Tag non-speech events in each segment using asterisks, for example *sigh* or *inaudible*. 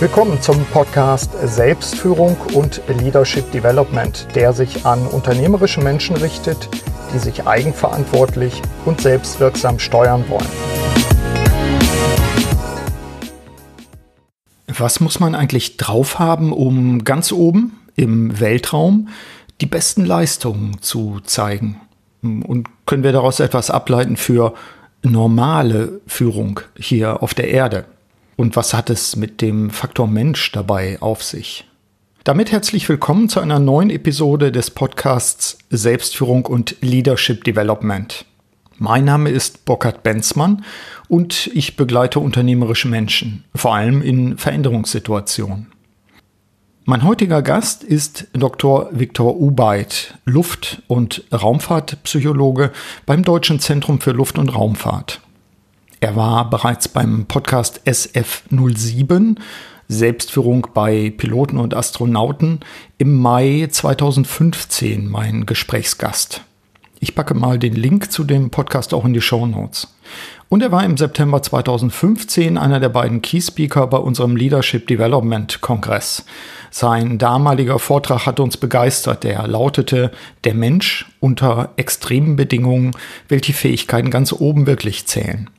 Willkommen zum Podcast Selbstführung und Leadership Development, der sich an unternehmerische Menschen richtet, die sich eigenverantwortlich und selbstwirksam steuern wollen. Was muss man eigentlich drauf haben, um ganz oben im Weltraum die besten Leistungen zu zeigen? Und können wir daraus etwas ableiten für normale Führung hier auf der Erde? Und was hat es mit dem Faktor Mensch dabei auf sich? Damit herzlich willkommen zu einer neuen Episode des Podcasts Selbstführung und Leadership Development. Mein Name ist Burkhard Benzmann und ich begleite unternehmerische Menschen, vor allem in Veränderungssituationen. Mein heutiger Gast ist Dr. Viktor Ubeit, Luft- und Raumfahrtpsychologe beim Deutschen Zentrum für Luft- und Raumfahrt. Er war bereits beim Podcast SF07 Selbstführung bei Piloten und Astronauten im Mai 2015 mein Gesprächsgast. Ich packe mal den Link zu dem Podcast auch in die Show Notes. Und er war im September 2015 einer der beiden Key Speaker bei unserem Leadership Development Kongress. Sein damaliger Vortrag hat uns begeistert. Der lautete, der Mensch unter extremen Bedingungen will die Fähigkeiten ganz oben wirklich zählen.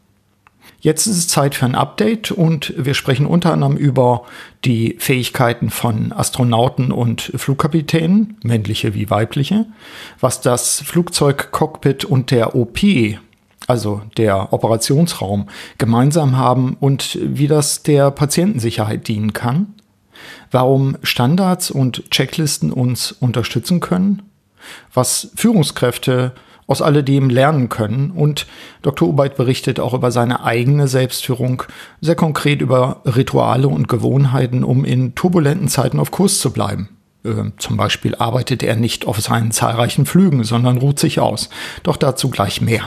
Jetzt ist es Zeit für ein Update und wir sprechen unter anderem über die Fähigkeiten von Astronauten und Flugkapitänen, männliche wie weibliche, was das Flugzeugcockpit und der OP, also der Operationsraum, gemeinsam haben und wie das der Patientensicherheit dienen kann, warum Standards und Checklisten uns unterstützen können, was Führungskräfte aus alledem lernen können. Und Dr. Ubeit berichtet auch über seine eigene Selbstführung, sehr konkret über Rituale und Gewohnheiten, um in turbulenten Zeiten auf Kurs zu bleiben. Äh, zum Beispiel arbeitet er nicht auf seinen zahlreichen Flügen, sondern ruht sich aus. Doch dazu gleich mehr.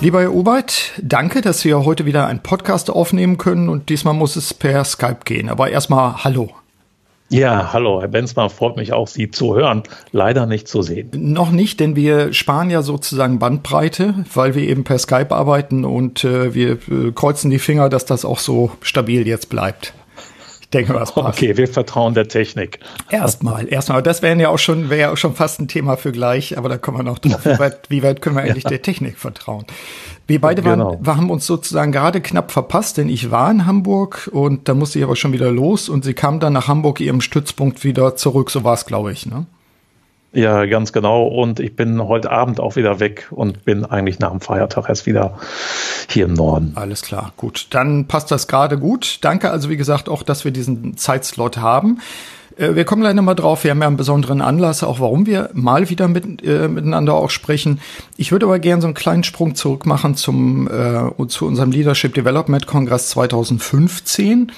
Lieber Herr Ubeit, danke, dass wir heute wieder einen Podcast aufnehmen können und diesmal muss es per Skype gehen. Aber erstmal Hallo. Ja, hallo, Herr Benzmann, freut mich auch, Sie zu hören, leider nicht zu sehen. Noch nicht, denn wir sparen ja sozusagen Bandbreite, weil wir eben per Skype arbeiten und äh, wir äh, kreuzen die Finger, dass das auch so stabil jetzt bleibt. Ich denke, was passt. Okay, wir vertrauen der Technik. Erstmal, erstmal. Das wäre ja auch schon, wäre ja auch schon fast ein Thema für gleich, aber da kommen wir noch drauf. *laughs* Wie weit, wie weit können wir eigentlich ja. der Technik vertrauen? Wir beide waren, genau. wir haben uns sozusagen gerade knapp verpasst, denn ich war in Hamburg und da musste ich aber schon wieder los und sie kam dann nach Hamburg ihrem Stützpunkt wieder zurück. So war es, glaube ich. Ne? Ja, ganz genau. Und ich bin heute Abend auch wieder weg und bin eigentlich nach dem Feiertag erst wieder hier im Norden. Alles klar, gut. Dann passt das gerade gut. Danke also, wie gesagt, auch, dass wir diesen Zeitslot haben. Äh, wir kommen gleich nochmal drauf. Wir haben ja einen besonderen Anlass, auch warum wir mal wieder mit, äh, miteinander auch sprechen. Ich würde aber gerne so einen kleinen Sprung zurück machen zum, äh, zu unserem Leadership Development Kongress 2015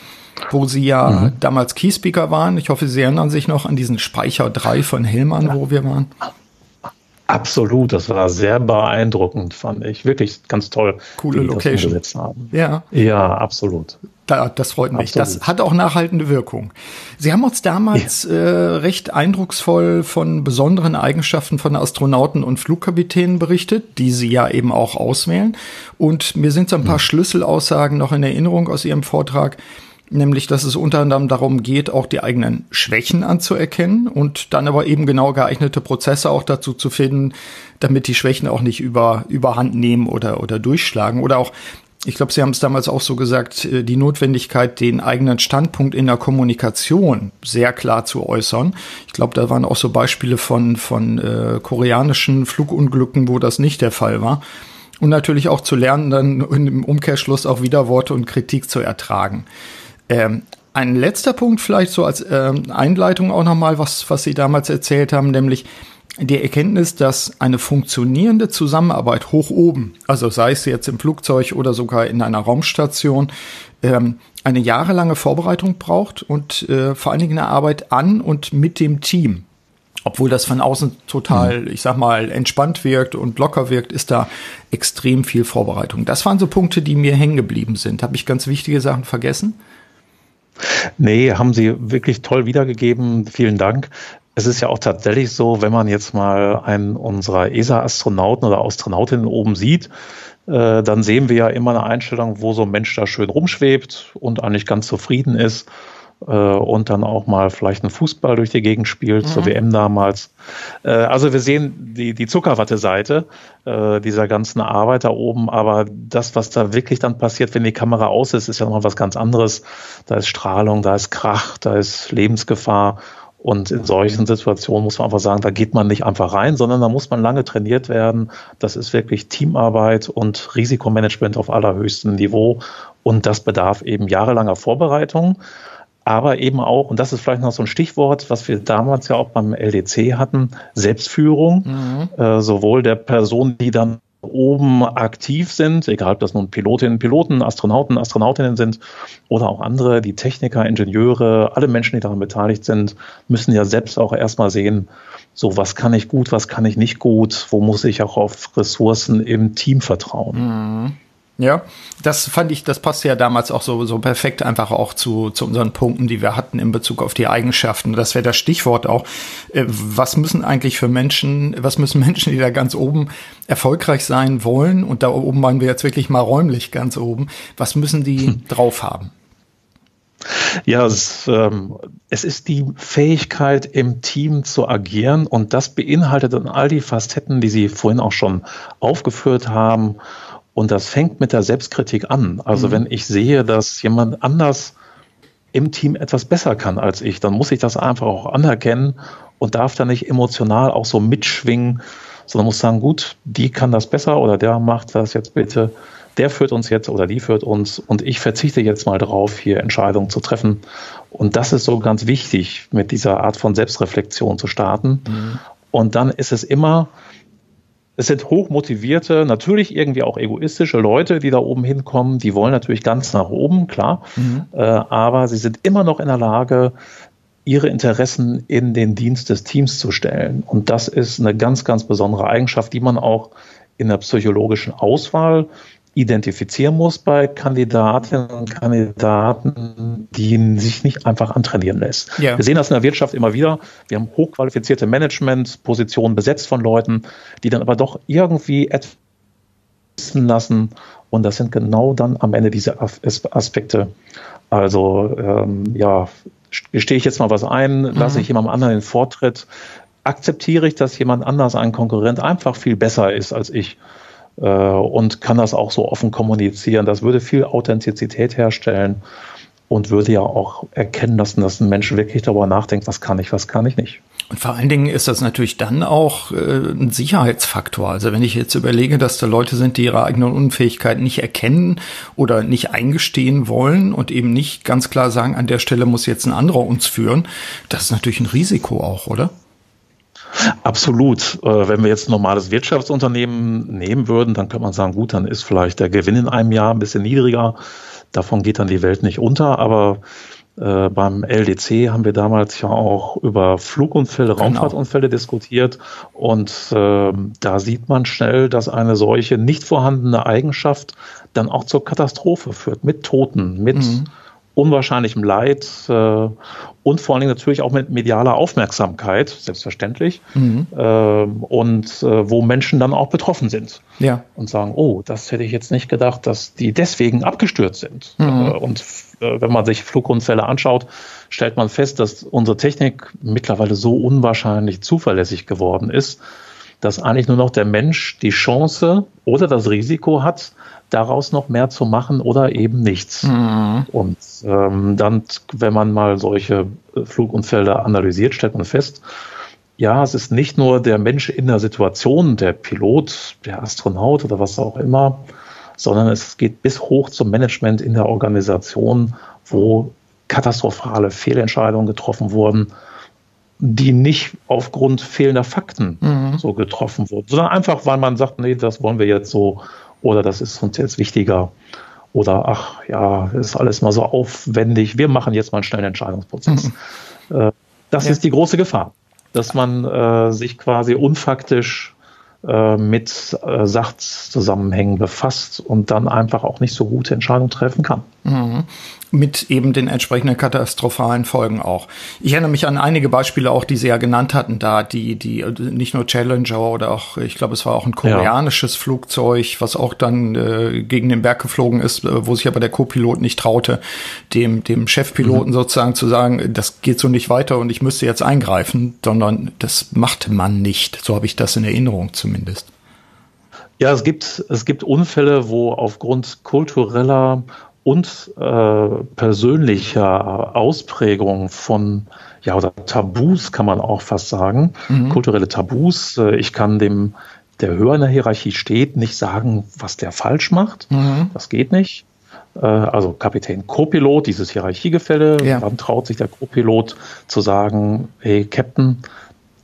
wo Sie ja mhm. damals Keyspeaker waren. Ich hoffe, Sie erinnern sich noch an diesen Speicher 3 von Hillmann, ja. wo wir waren. Absolut, das war sehr beeindruckend, fand ich. Wirklich ganz toll. Coole Location. haben. Ja. Ja, absolut. Da, das freut mich. Absolut. Das hat auch nachhaltende Wirkung. Sie haben uns damals ja. äh, recht eindrucksvoll von besonderen Eigenschaften von Astronauten und Flugkapitänen berichtet, die Sie ja eben auch auswählen. Und mir sind so ein paar mhm. Schlüsselaussagen noch in Erinnerung aus Ihrem Vortrag nämlich dass es unter anderem darum geht, auch die eigenen Schwächen anzuerkennen und dann aber eben genau geeignete Prozesse auch dazu zu finden, damit die Schwächen auch nicht über, überhand nehmen oder, oder durchschlagen. Oder auch, ich glaube, Sie haben es damals auch so gesagt, äh, die Notwendigkeit, den eigenen Standpunkt in der Kommunikation sehr klar zu äußern. Ich glaube, da waren auch so Beispiele von, von äh, koreanischen Flugunglücken, wo das nicht der Fall war. Und natürlich auch zu lernen, dann im Umkehrschluss auch Widerworte und Kritik zu ertragen. Ähm, ein letzter Punkt vielleicht so als ähm, Einleitung auch nochmal, was, was Sie damals erzählt haben, nämlich die Erkenntnis, dass eine funktionierende Zusammenarbeit hoch oben, also sei es jetzt im Flugzeug oder sogar in einer Raumstation, ähm, eine jahrelange Vorbereitung braucht und äh, vor allen Dingen eine Arbeit an und mit dem Team. Obwohl das von außen total, mhm. ich sag mal, entspannt wirkt und locker wirkt, ist da extrem viel Vorbereitung. Das waren so Punkte, die mir hängen geblieben sind. Habe ich ganz wichtige Sachen vergessen? Nee, haben Sie wirklich toll wiedergegeben. Vielen Dank. Es ist ja auch tatsächlich so, wenn man jetzt mal einen unserer ESA-Astronauten oder Astronautinnen oben sieht, äh, dann sehen wir ja immer eine Einstellung, wo so ein Mensch da schön rumschwebt und eigentlich ganz zufrieden ist äh, und dann auch mal vielleicht einen Fußball durch die Gegend spielt, mhm. zur WM damals. Äh, also wir sehen die, die Zuckerwatte-Seite äh, dieser ganzen Arbeit da oben, aber das, was da wirklich dann passiert, wenn die Kamera aus ist, ist ja nochmal was ganz anderes. Da ist Strahlung, da ist Krach, da ist Lebensgefahr. Und in solchen Situationen muss man einfach sagen, da geht man nicht einfach rein, sondern da muss man lange trainiert werden. Das ist wirklich Teamarbeit und Risikomanagement auf allerhöchstem Niveau. Und das bedarf eben jahrelanger Vorbereitung aber eben auch, und das ist vielleicht noch so ein Stichwort, was wir damals ja auch beim LDC hatten, Selbstführung, mhm. äh, sowohl der Personen, die dann oben aktiv sind, egal ob das nun Pilotinnen, Piloten, Astronauten, Astronautinnen sind oder auch andere, die Techniker, Ingenieure, alle Menschen, die daran beteiligt sind, müssen ja selbst auch erstmal sehen, so was kann ich gut, was kann ich nicht gut, wo muss ich auch auf Ressourcen im Team vertrauen. Mhm. Ja, das fand ich, das passte ja damals auch so, so perfekt einfach auch zu, zu unseren Punkten, die wir hatten in Bezug auf die Eigenschaften. Das wäre das Stichwort auch. Äh, was müssen eigentlich für Menschen, was müssen *laughs* Menschen, die da ganz oben erfolgreich sein wollen, und da oben meinen wir jetzt wirklich mal räumlich ganz oben, was müssen die hm. drauf haben? Ja, es, ähm, es ist die Fähigkeit, im Team zu agieren und das beinhaltet dann all die Facetten, die Sie vorhin auch schon aufgeführt haben und das fängt mit der Selbstkritik an. Also mhm. wenn ich sehe, dass jemand anders im Team etwas besser kann als ich, dann muss ich das einfach auch anerkennen und darf da nicht emotional auch so mitschwingen, sondern muss sagen, gut, die kann das besser oder der macht das jetzt bitte, der führt uns jetzt oder die führt uns und ich verzichte jetzt mal darauf, hier Entscheidungen zu treffen. Und das ist so ganz wichtig, mit dieser Art von Selbstreflexion zu starten. Mhm. Und dann ist es immer, es sind hochmotivierte, natürlich irgendwie auch egoistische Leute, die da oben hinkommen. Die wollen natürlich ganz nach oben, klar. Mhm. Äh, aber sie sind immer noch in der Lage, ihre Interessen in den Dienst des Teams zu stellen. Und das ist eine ganz, ganz besondere Eigenschaft, die man auch in der psychologischen Auswahl identifizieren muss bei Kandidatinnen und Kandidaten, die sich nicht einfach antrainieren lässt. Ja. Wir sehen das in der Wirtschaft immer wieder. Wir haben hochqualifizierte Managementpositionen besetzt von Leuten, die dann aber doch irgendwie etwas lassen. Und das sind genau dann am Ende diese Aspekte. Also ähm, ja, gestehe ich jetzt mal was ein, lasse mhm. ich jemandem anderen den Vortritt, akzeptiere ich, dass jemand anders, ein Konkurrent, einfach viel besser ist als ich äh, und kann das auch so offen kommunizieren. Das würde viel Authentizität herstellen und würde ja auch erkennen lassen, dass ein Mensch wirklich darüber nachdenkt, was kann ich, was kann ich nicht. Und vor allen Dingen ist das natürlich dann auch äh, ein Sicherheitsfaktor. Also wenn ich jetzt überlege, dass da Leute sind, die ihre eigenen Unfähigkeiten nicht erkennen oder nicht eingestehen wollen und eben nicht ganz klar sagen, an der Stelle muss jetzt ein anderer uns führen, das ist natürlich ein Risiko auch, oder? Absolut. Äh, wenn wir jetzt ein normales Wirtschaftsunternehmen nehmen würden, dann könnte man sagen, gut, dann ist vielleicht der Gewinn in einem Jahr ein bisschen niedriger. Davon geht dann die Welt nicht unter. Aber äh, beim LDC haben wir damals ja auch über Flugunfälle, genau. Raumfahrtunfälle diskutiert. Und äh, da sieht man schnell, dass eine solche nicht vorhandene Eigenschaft dann auch zur Katastrophe führt, mit Toten, mit mhm unwahrscheinlichem Leid äh, und vor allen Dingen natürlich auch mit medialer Aufmerksamkeit, selbstverständlich, mhm. äh, und äh, wo Menschen dann auch betroffen sind ja. und sagen, oh, das hätte ich jetzt nicht gedacht, dass die deswegen abgestürzt sind. Mhm. Äh, und äh, wenn man sich Flugunfälle anschaut, stellt man fest, dass unsere Technik mittlerweile so unwahrscheinlich zuverlässig geworden ist, dass eigentlich nur noch der Mensch die Chance oder das Risiko hat, daraus noch mehr zu machen oder eben nichts. Mhm. Und ähm, dann, wenn man mal solche äh, Flugunfälle analysiert, stellt man fest, ja, es ist nicht nur der Mensch in der Situation, der Pilot, der Astronaut oder was auch immer, sondern es geht bis hoch zum Management in der Organisation, wo katastrophale Fehlentscheidungen getroffen wurden, die nicht aufgrund fehlender Fakten mhm. so getroffen wurden, sondern einfach, weil man sagt, nee, das wollen wir jetzt so oder das ist uns jetzt wichtiger oder ach ja, ist alles mal so aufwendig, wir machen jetzt mal einen schnellen Entscheidungsprozess. Mhm. Äh, das ja. ist die große Gefahr, dass man äh, sich quasi unfaktisch äh, mit äh, Sachzusammenhängen befasst und dann einfach auch nicht so gute Entscheidungen treffen kann. Mhm. Mit eben den entsprechenden katastrophalen Folgen auch. Ich erinnere mich an einige Beispiele auch, die Sie ja genannt hatten, da die, die nicht nur Challenger oder auch, ich glaube, es war auch ein koreanisches ja. Flugzeug, was auch dann äh, gegen den Berg geflogen ist, äh, wo sich aber der Co-Pilot nicht traute, dem, dem Chefpiloten mhm. sozusagen zu sagen, das geht so nicht weiter und ich müsste jetzt eingreifen, sondern das macht man nicht. So habe ich das in Erinnerung zumindest. Ja, es gibt, es gibt Unfälle, wo aufgrund kultureller und äh, persönlicher Ausprägung von ja oder Tabus kann man auch fast sagen, mhm. kulturelle Tabus. Äh, ich kann dem der höher in der Hierarchie steht, nicht sagen, was der falsch macht. Mhm. Das geht nicht. Äh, also Kapitän Co-Pilot, dieses Hierarchiegefälle. Ja. Wann traut sich der Co-Pilot zu sagen, hey Captain,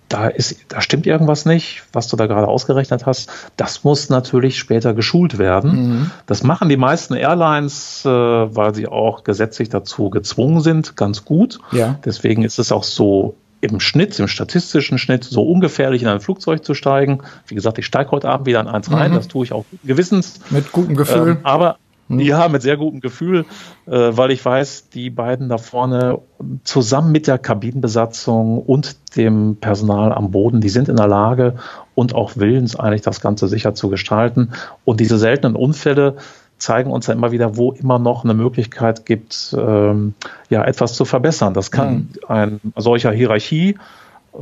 da ist, da stimmt irgendwas nicht, was du da gerade ausgerechnet hast. Das muss natürlich später geschult werden. Mhm. Das machen die meisten Airlines, äh, weil sie auch gesetzlich dazu gezwungen sind, ganz gut. Ja. Deswegen ist es auch so im Schnitt, im statistischen Schnitt, so ungefährlich in ein Flugzeug zu steigen. Wie gesagt, ich steige heute Abend wieder in eins rein, mhm. das tue ich auch gewissens. Mit gutem Gefühl. Ähm, aber hm. Ja, mit sehr gutem Gefühl, äh, weil ich weiß, die beiden da vorne zusammen mit der Kabinenbesatzung und dem Personal am Boden, die sind in der Lage und auch willens, eigentlich das Ganze sicher zu gestalten. Und diese seltenen Unfälle zeigen uns ja immer wieder, wo immer noch eine Möglichkeit gibt, ähm, ja, etwas zu verbessern. Das kann mhm. ein solcher Hierarchie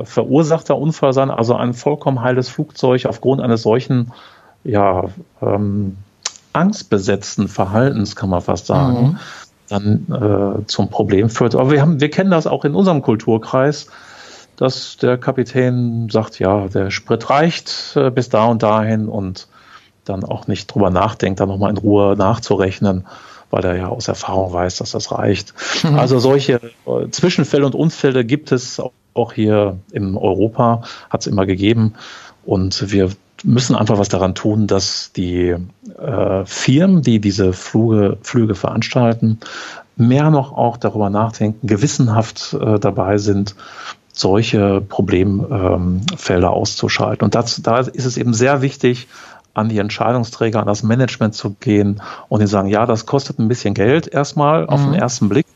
verursachter Unfall sein, also ein vollkommen heiles Flugzeug aufgrund eines solchen ja, ähm, angstbesetzten Verhaltens, kann man fast sagen, mhm. dann äh, zum Problem führt. Aber wir, haben, wir kennen das auch in unserem Kulturkreis, dass der Kapitän sagt, ja, der Sprit reicht äh, bis da und dahin und dann auch nicht drüber nachdenkt, da nochmal in Ruhe nachzurechnen, weil er ja aus Erfahrung weiß, dass das reicht. Mhm. Also solche äh, Zwischenfälle und Unfälle gibt es auch hier in Europa, hat es immer gegeben. Und wir müssen einfach was daran tun, dass die äh, Firmen, die diese Flüge, Flüge veranstalten, mehr noch auch darüber nachdenken, gewissenhaft äh, dabei sind, solche Problemfelder ähm, auszuschalten. Und das, da ist es eben sehr wichtig, an die Entscheidungsträger, an das Management zu gehen und die sagen, ja, das kostet ein bisschen Geld erstmal mhm. auf den ersten Blick,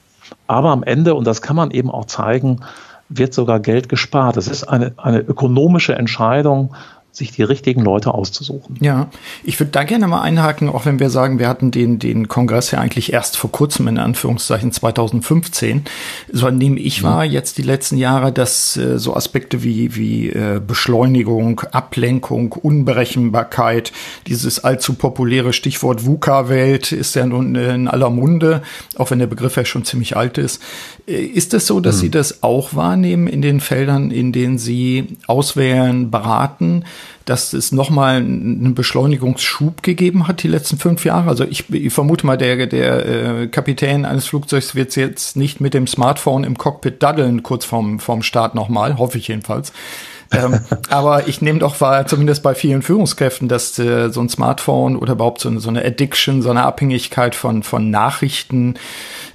aber am Ende, und das kann man eben auch zeigen, wird sogar Geld gespart. Es ist eine, eine ökonomische Entscheidung, sich die richtigen Leute auszusuchen. Ja, ich würde da gerne mal einhaken, auch wenn wir sagen, wir hatten den, den Kongress ja eigentlich erst vor kurzem, in Anführungszeichen 2015. So nehme ich mhm. wahr jetzt die letzten Jahre, dass äh, so Aspekte wie, wie äh, Beschleunigung, Ablenkung, Unberechenbarkeit, dieses allzu populäre Stichwort VUCA-Welt ist ja nun in aller Munde, auch wenn der Begriff ja schon ziemlich alt ist. Äh, ist es so, dass mhm. Sie das auch wahrnehmen in den Feldern, in denen Sie auswählen, beraten? Dass es nochmal einen Beschleunigungsschub gegeben hat die letzten fünf Jahre. Also ich, ich vermute mal, der, der äh, Kapitän eines Flugzeugs wird jetzt nicht mit dem Smartphone im Cockpit daddeln, kurz vorm, vorm Start nochmal, hoffe ich jedenfalls. ähm, *laughs* aber ich nehme doch wahr, zumindest bei vielen Führungskräften, dass äh, so ein Smartphone oder überhaupt so, so eine Addiction, so eine Abhängigkeit von, von Nachrichten,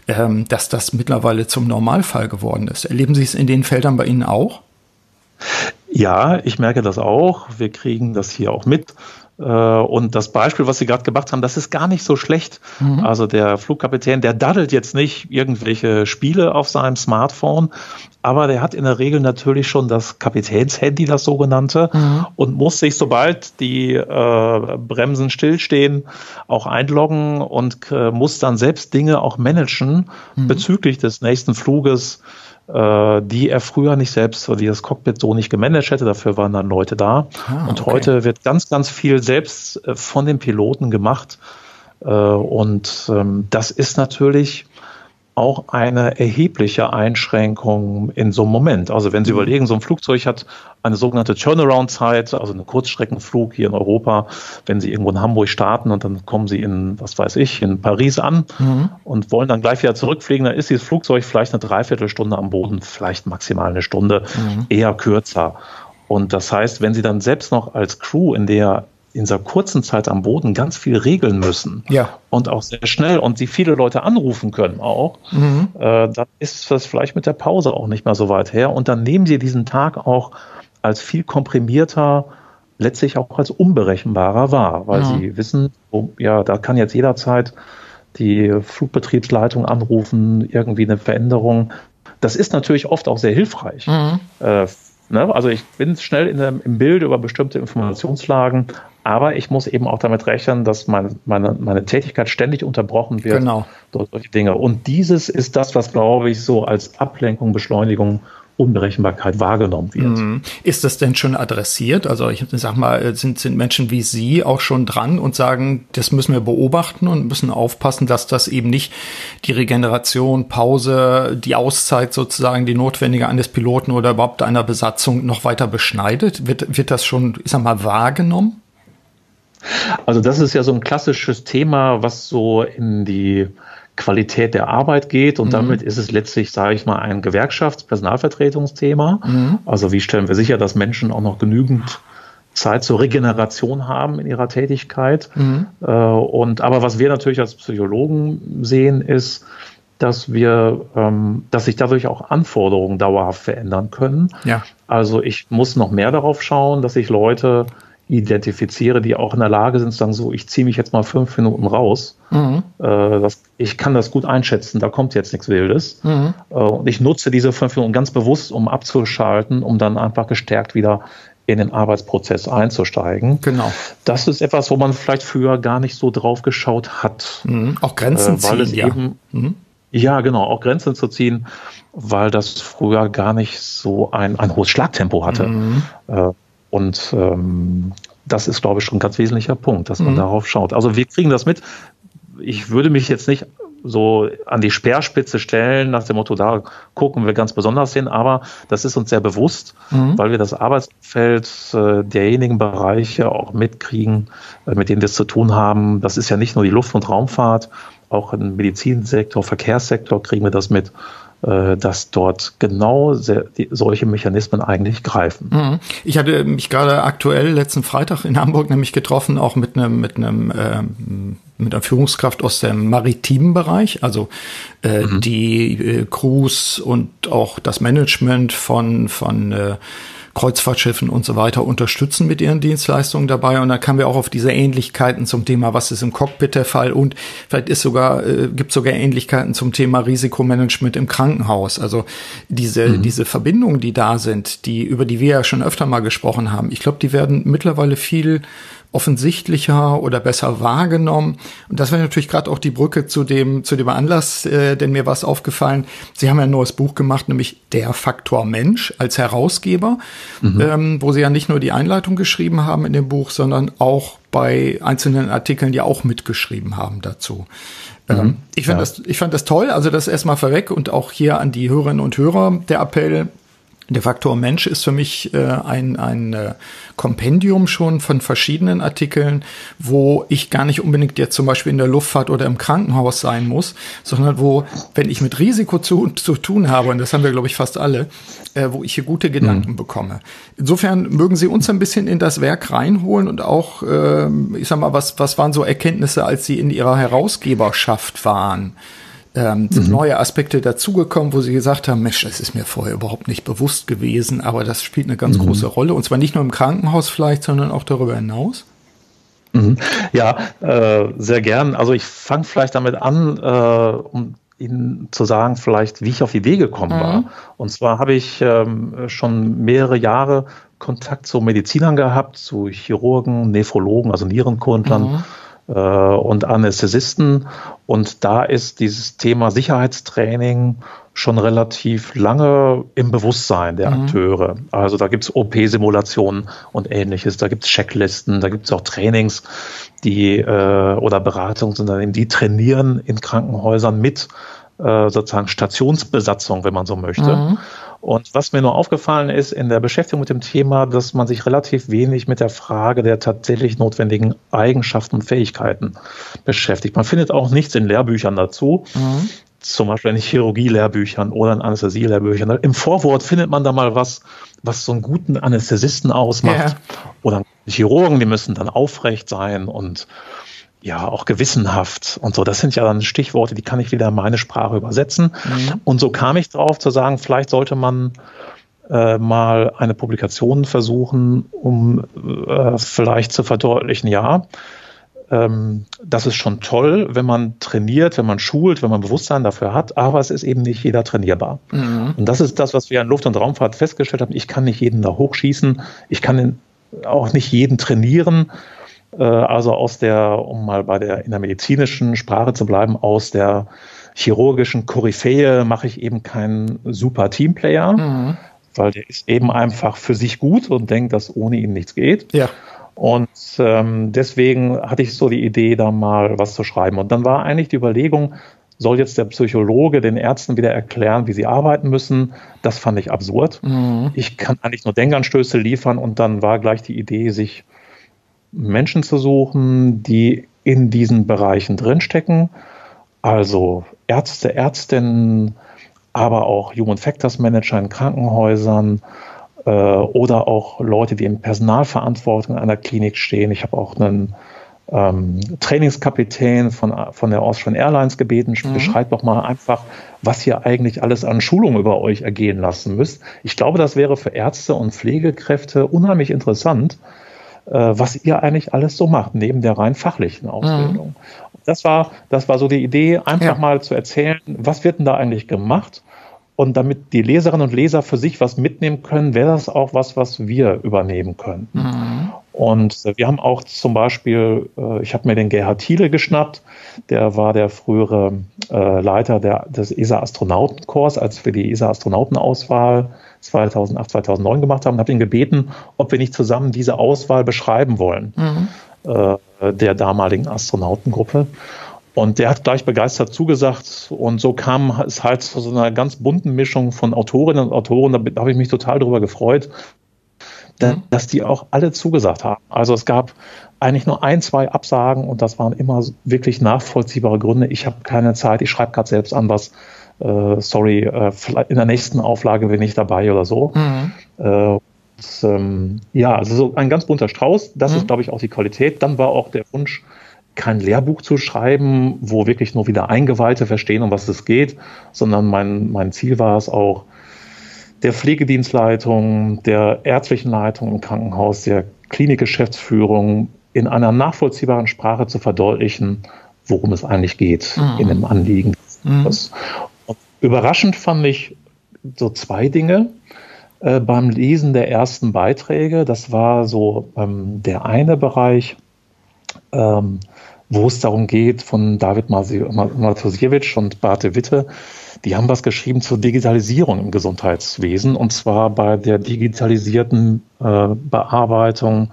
ähm, dass das mittlerweile zum Normalfall geworden ist. Erleben Sie es in den Feldern bei Ihnen auch? Ja, ich merke das auch. Wir kriegen das hier auch mit. Äh, und das Beispiel, was Sie gerade gemacht haben, das ist gar nicht so schlecht. Mhm. Also der Flugkapitän, der daddelt jetzt nicht irgendwelche Spiele auf seinem Smartphone, aber der hat in der Regel natürlich schon das Kapitänshandy, das sogenannte, mhm. und muss sich, sobald die äh, Bremsen stillstehen, auch einloggen und äh, muss dann selbst Dinge auch managen mhm. bezüglich des nächsten Fluges die er früher nicht selbst, die das Cockpit so nicht gemanagt hätte. Dafür waren dann Leute da. Ah, und okay. heute wird ganz, ganz viel selbst äh, von den Piloten gemacht. Äh, und ähm, das ist natürlich auch eine erhebliche Einschränkung in so einem Moment. Also wenn Sie mhm. überlegen, so ein Flugzeug hat eine sogenannte Turnaround-Zeit, also einen Kurzstreckenflug hier in Europa, wenn Sie irgendwo in Hamburg starten und dann kommen Sie in, was weiß ich, in Paris an mhm. und wollen dann gleich wieder zurückfliegen, dann ist dieses Flugzeug vielleicht eine Dreiviertelstunde am Boden, vielleicht maximal eine Stunde, mhm. eher kürzer. Und das heißt, wenn Sie dann selbst noch als Crew in der in dieser kurzen Zeit am Boden ganz viel regeln müssen ja. und auch sehr schnell und sie viele Leute anrufen können auch, mhm. äh, dann ist das vielleicht mit der Pause auch nicht mehr so weit her. Und dann nehmen sie diesen Tag auch als viel komprimierter, letztlich auch als unberechenbarer wahr, weil mhm. sie wissen, oh, ja, da kann jetzt jederzeit die Flugbetriebsleitung anrufen, irgendwie eine Veränderung. Das ist natürlich oft auch sehr hilfreich. Mhm. Äh, ne? Also ich bin schnell der, im Bild über bestimmte Informationslagen, aber ich muss eben auch damit rechnen, dass meine, meine, meine Tätigkeit ständig unterbrochen wird genau. durch solche Dinge. Und dieses ist das, was, glaube ich, so als Ablenkung, Beschleunigung Unberechenbarkeit wahrgenommen wird. Mhm. Ist das denn schon adressiert? Also ich sag mal, sind, sind Menschen wie Sie auch schon dran und sagen, das müssen wir beobachten und müssen aufpassen, dass das eben nicht die Regeneration, Pause, die Auszeit sozusagen, die notwendige eines Piloten oder überhaupt einer Besatzung noch weiter beschneidet? Wird, wird das schon, ich sag mal, wahrgenommen? Also das ist ja so ein klassisches Thema, was so in die Qualität der Arbeit geht und mhm. damit ist es letztlich, sage ich mal, ein Gewerkschafts-Personalvertretungsthema. Mhm. Also wie stellen wir sicher, dass Menschen auch noch genügend Zeit zur Regeneration haben in ihrer Tätigkeit. Mhm. Äh, und aber was wir natürlich als Psychologen sehen, ist, dass wir, ähm, dass sich dadurch auch Anforderungen dauerhaft verändern können. Ja. Also ich muss noch mehr darauf schauen, dass ich Leute identifiziere, die auch in der Lage sind zu sagen, so, ich ziehe mich jetzt mal fünf Minuten raus. Mhm. Äh, das, ich kann das gut einschätzen, da kommt jetzt nichts Wildes. Mhm. Äh, und ich nutze diese fünf Minuten ganz bewusst, um abzuschalten, um dann einfach gestärkt wieder in den Arbeitsprozess einzusteigen. Genau. Das ist etwas, wo man vielleicht früher gar nicht so drauf geschaut hat. Mhm. Auch Grenzen äh, weil ziehen, ja. Eben, mhm. ja, genau, auch Grenzen zu ziehen, weil das früher gar nicht so ein, ein hohes Schlagtempo hatte. Mhm. Äh, und ähm, das ist, glaube ich, schon ein ganz wesentlicher Punkt, dass man mhm. darauf schaut. Also wir kriegen das mit. Ich würde mich jetzt nicht so an die Speerspitze stellen, nach dem Motto, da gucken wir ganz besonders hin, aber das ist uns sehr bewusst, mhm. weil wir das Arbeitsfeld äh, derjenigen Bereiche auch mitkriegen, äh, mit denen wir es zu tun haben. Das ist ja nicht nur die Luft- und Raumfahrt, auch im Medizinsektor, Verkehrssektor kriegen wir das mit. Äh, dass dort genau solche Mechanismen eigentlich greifen. Mhm. Ich hatte mich gerade aktuell letzten Freitag in Hamburg nämlich getroffen, auch mit einem mit einem ähm, mit einer Führungskraft aus dem maritimen Bereich, also äh, mhm. die äh, Crews und auch das Management von von äh, Kreuzfahrtschiffen und so weiter unterstützen mit ihren Dienstleistungen dabei. Und da kamen wir auch auf diese Ähnlichkeiten zum Thema, was ist im Cockpit der Fall und vielleicht ist sogar, äh, gibt sogar Ähnlichkeiten zum Thema Risikomanagement im Krankenhaus. Also diese, mhm. diese Verbindungen, die da sind, die, über die wir ja schon öfter mal gesprochen haben, ich glaube, die werden mittlerweile viel offensichtlicher oder besser wahrgenommen. Und das wäre natürlich gerade auch die Brücke zu dem, zu dem Anlass, äh, denn mir war es aufgefallen, Sie haben ja ein neues Buch gemacht, nämlich Der Faktor Mensch als Herausgeber, mhm. ähm, wo Sie ja nicht nur die Einleitung geschrieben haben in dem Buch, sondern auch bei einzelnen Artikeln, die auch mitgeschrieben haben dazu. Ähm, mhm. ich, fand ja. das, ich fand das toll, also das erstmal vorweg und auch hier an die Hörerinnen und Hörer der Appell, der Faktor Mensch ist für mich äh, ein, ein äh, Kompendium schon von verschiedenen Artikeln, wo ich gar nicht unbedingt jetzt zum Beispiel in der Luftfahrt oder im Krankenhaus sein muss, sondern wo, wenn ich mit Risiko zu, zu tun habe, und das haben wir, glaube ich, fast alle, äh, wo ich hier gute Gedanken mhm. bekomme. Insofern mögen Sie uns ein bisschen in das Werk reinholen und auch, äh, ich sag mal, was, was waren so Erkenntnisse, als Sie in Ihrer Herausgeberschaft waren? Ähm, sind mhm. neue Aspekte dazugekommen, wo sie gesagt haben, Mensch, das ist mir vorher überhaupt nicht bewusst gewesen, aber das spielt eine ganz mhm. große Rolle. Und zwar nicht nur im Krankenhaus vielleicht, sondern auch darüber hinaus. Mhm. Ja, äh, sehr gern. Also ich fange vielleicht damit an, äh, um Ihnen zu sagen, vielleicht, wie ich auf die Idee gekommen mhm. war. Und zwar habe ich ähm, schon mehrere Jahre Kontakt zu Medizinern gehabt, zu Chirurgen, Nephrologen, also Nierenkundlern mhm und Anästhesisten. Und da ist dieses Thema Sicherheitstraining schon relativ lange im Bewusstsein der mhm. Akteure. Also da gibt's OP-Simulationen und ähnliches, da gibt's Checklisten, da gibt's auch Trainings, die äh, oder Beratungsunternehmen, die trainieren in Krankenhäusern mit äh, sozusagen Stationsbesatzung, wenn man so möchte. Mhm. Und was mir nur aufgefallen ist in der Beschäftigung mit dem Thema, dass man sich relativ wenig mit der Frage der tatsächlich notwendigen Eigenschaften und Fähigkeiten beschäftigt. Man findet auch nichts in Lehrbüchern dazu. Mhm. Zum Beispiel in Chirurgie-Lehrbüchern oder in Anästhesie-Lehrbüchern. Im Vorwort findet man da mal was, was so einen guten Anästhesisten ausmacht. Ja. Oder Chirurgen, die müssen dann aufrecht sein und ja, auch gewissenhaft und so. Das sind ja dann Stichworte, die kann ich wieder in meine Sprache übersetzen. Mhm. Und so kam ich drauf zu sagen, vielleicht sollte man äh, mal eine Publikation versuchen, um äh, vielleicht zu verdeutlichen, ja, ähm, das ist schon toll, wenn man trainiert, wenn man schult, wenn man Bewusstsein dafür hat, aber es ist eben nicht jeder trainierbar. Mhm. Und das ist das, was wir in Luft- und Raumfahrt festgestellt haben. Ich kann nicht jeden da hochschießen, ich kann auch nicht jeden trainieren. Äh, also aus der, um mal bei der in der medizinischen Sprache zu bleiben, aus der chirurgischen Koryphäe mache ich eben keinen super Teamplayer, mhm. weil der ist eben einfach für sich gut und denkt, dass ohne ihn nichts geht. Ja. Und ähm, deswegen hatte ich so die Idee, da mal was zu schreiben. Und dann war eigentlich die Überlegung, soll jetzt der Psychologe den Ärzten wieder erklären, wie sie arbeiten müssen? Das fand ich absurd. Mhm. Ich kann eigentlich nur Denkanstöße liefern und dann war gleich die Idee, sich Menschen zu suchen, die in diesen Bereichen drinstecken. Also Ärzte, Ärztinnen, aber auch Human Factors Manager in Krankenhäusern, äh, oder auch Leute, die in Personalverantwortung einer Klinik stehen. Ich habe auch einen ähm, Trainingskapitän von, von der Austrian Airlines gebeten, mhm. beschreibt doch mal einfach, was ihr eigentlich alles an Schulung über euch ergehen lassen müsst. Ich glaube, das wäre für Ärzte und Pflegekräfte unheimlich interessant, was ihr eigentlich alles so macht, neben der rein fachlichen Ausbildung. Mhm. Das war, das war so die Idee, einfach ja. mal zu erzählen, was wird denn da eigentlich gemacht? Und damit die Leserinnen und Leser für sich was mitnehmen können, wäre das auch was, was wir übernehmen können. Mhm. Und wir haben auch zum Beispiel, äh, ich habe mir den Gerhard Thiele geschnappt, der war der frühere äh, Leiter der, des ESA-Astronautenkorps, als wir die ESA-Astronautenauswahl 2008, 2009 gemacht haben, habe ihn gebeten, ob wir nicht zusammen diese Auswahl beschreiben wollen, mhm. Äh, der damaligen Astronautengruppe. Und der hat gleich begeistert zugesagt. Und so kam es halt zu so einer ganz bunten Mischung von Autorinnen und Autoren. Da habe ich mich total darüber gefreut, mhm. dass die auch alle zugesagt haben. Also es gab eigentlich nur ein, zwei Absagen und das waren immer wirklich nachvollziehbare Gründe. Ich habe keine Zeit, ich schreibe gerade selbst an was. Äh, sorry, äh, in der nächsten Auflage bin ich dabei oder so. Mhm. Äh, und, ähm, ja, also so ein ganz bunter Strauß. Das mhm. ist, glaube ich, auch die Qualität. Dann war auch der Wunsch, kein Lehrbuch zu schreiben, wo wirklich nur wieder Eingeweihte verstehen, um was es geht, sondern mein, mein Ziel war es auch, der Pflegedienstleitung, der ärztlichen Leitung im Krankenhaus, der Klinikgeschäftsführung in einer nachvollziehbaren Sprache zu verdeutlichen, worum es eigentlich geht mhm. in dem Anliegen. Mhm. Überraschend fand ich so zwei Dinge äh, beim Lesen der ersten Beiträge. Das war so ähm, der eine Bereich, ähm, wo es darum geht, von David Matosiewicz und Barte Witte, die haben was geschrieben zur Digitalisierung im Gesundheitswesen und zwar bei der digitalisierten äh, Bearbeitung